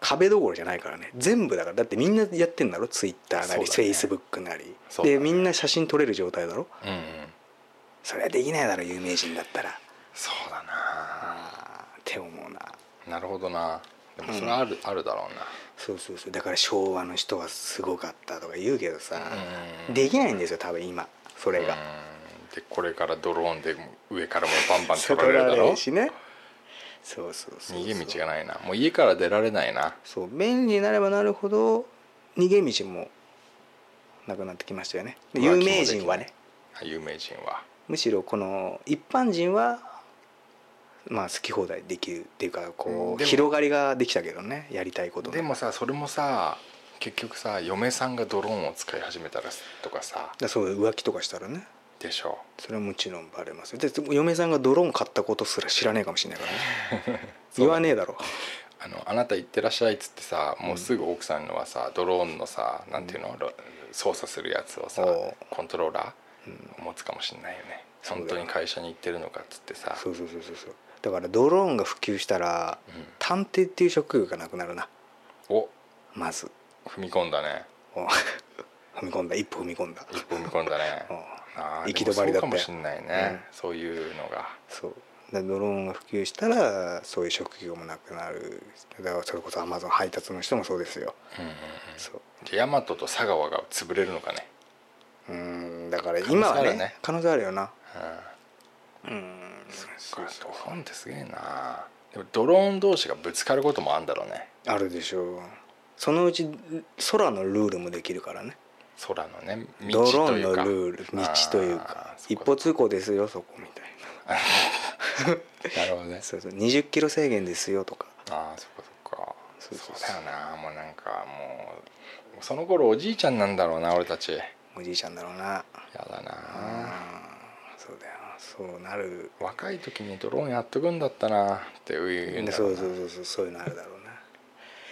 壁どころじゃないからね。全部だから。だってみんなやってんだろ？ツイッターなりフェイスブックなり、ね。でみんな写真撮れる状態だろ？うんうん。それはできないだろ有名人だったらそうだな。って思うな。なるほどな。でもそれある、あるだろうな。そうそうそう。だから昭和の人はすごかったとか言うけどさ、うん。できないんですよ多分今。それが、うん。でこれからドローンで上からもバンバン [LAUGHS] そ取られるだろ？るしね。そうそうそう逃げ道がないな。もう家から出られないな。そう。便利になればなるほど逃げ道もなくなってきましたよね。で有名人はね。有名人は。むしろこの一般人はまあ好き放題できるっていうかこう広がりができたけどねやりたいことの。でもさそれもさ結局さ嫁さんがドローンを使い始めたらとかさ。だそう浮気とかしたらね。でしょ。それはもちろんバレますよ。で嫁さんがドローン買ったことすら知らねえかもしれないからね。[LAUGHS] 言わねえだろ。あのあなた行ってらっしゃいっつってさもうすぐ奥さんのはさドローンのさなんていうの、ろ操作するやつをさコントローラー持つかもしんないよね。本当に会社に行ってるのかっつってさ。そうそうそうそうそうだからドローンが普及したら、うん探偵っていう職業がなくなるな。お。まず。踏み込んだね。お。[LAUGHS] 踏み込んだ。一歩踏み込んだ。一歩踏み込んだね。行き止まりだったかもしんないね、そういうのが。そう。でドローンが普及したらそういう職業もなくなる。だからそれこそアマゾン配達の人もそうですよ、うんうんうん。そう。じゃあ大和と佐川が潰れるのかね。うん。だから今はね。可能性あるよな。うん。うんそうかドローンってすげえな。でもドローン同士がぶつかることもあるんだろうね。あるでしょう。そのうち空のルールもできるからね。空のねドローンのルール道というか。あーそこ。一方通行ですよそこみたいな。[LAUGHS] るほどね。なそうそう。20キロ制限ですよとか。ああそっかそっか。そうそうそう。だよな。もうなんかもうその頃おじいちゃんなんだろうな俺たち。やおじいちゃんだろうな。だうん。なそうなる。若い時にドローンやっとくんだったな。って言うんだろな。そううそうそうそうそういうのあるだろうな。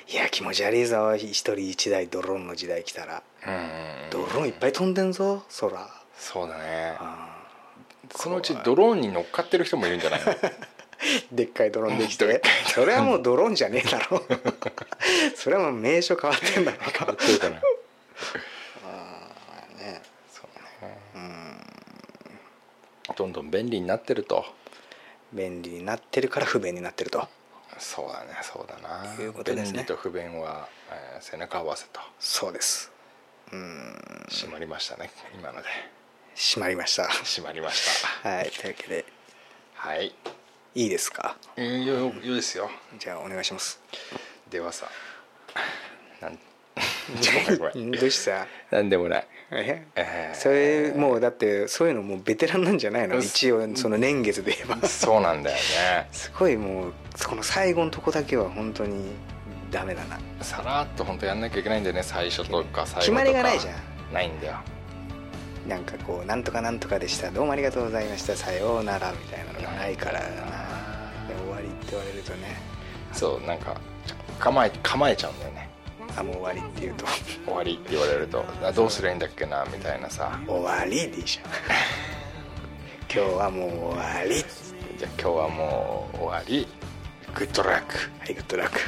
いや気持ち悪いぞ。一人一台ドローンの時代来たら。うん。うんうんドローンいっぱい飛んでんぞ空。そうだね。あそのうちドローンに乗っかってる人もいるんじゃないの？ー [LAUGHS] でっかいドローンできて。それはもうドローンじゃねえだろ。[LAUGHS] それはもう名称変わってんだろ。変わってるかなねそうねどんどん便利になってると。便利になってるから不便になってると。そうだねそうだな。いうことですね。便利と不便は、えー背中合わせと。そうです。うん。閉まりましたね今ので。閉まりました。閉まりました。はいというわけで。はい。いいですか？いいよいいですよ。じゃあお願いします。ではさなん [LAUGHS] どうした？なんでもない。え？えー。それもうだってそういうのもうベテランなんじゃないの？うん。一応その年月で言えば。そうなんだよね。すごいもうこの最後のとこだけは本当にダメだな。さらっと本当やんなきゃいけないんだよね最初とか最後とか。決まりがないじゃん。ないんだよ。なんかこう「なんとかなんとかでした。どうもありがとうございました。さようなら」みたいなのがないからな。で終わりって言われるとね。そうなんか構え構えちゃうんだよねあもう終わりって言うと。終わりって言われるとあどうすりゃいいんだっけなみたいなさ「終わり」でいいじゃん今日はもう終わり。じゃあ今日はもう終わり。グッドラックはいグッドラック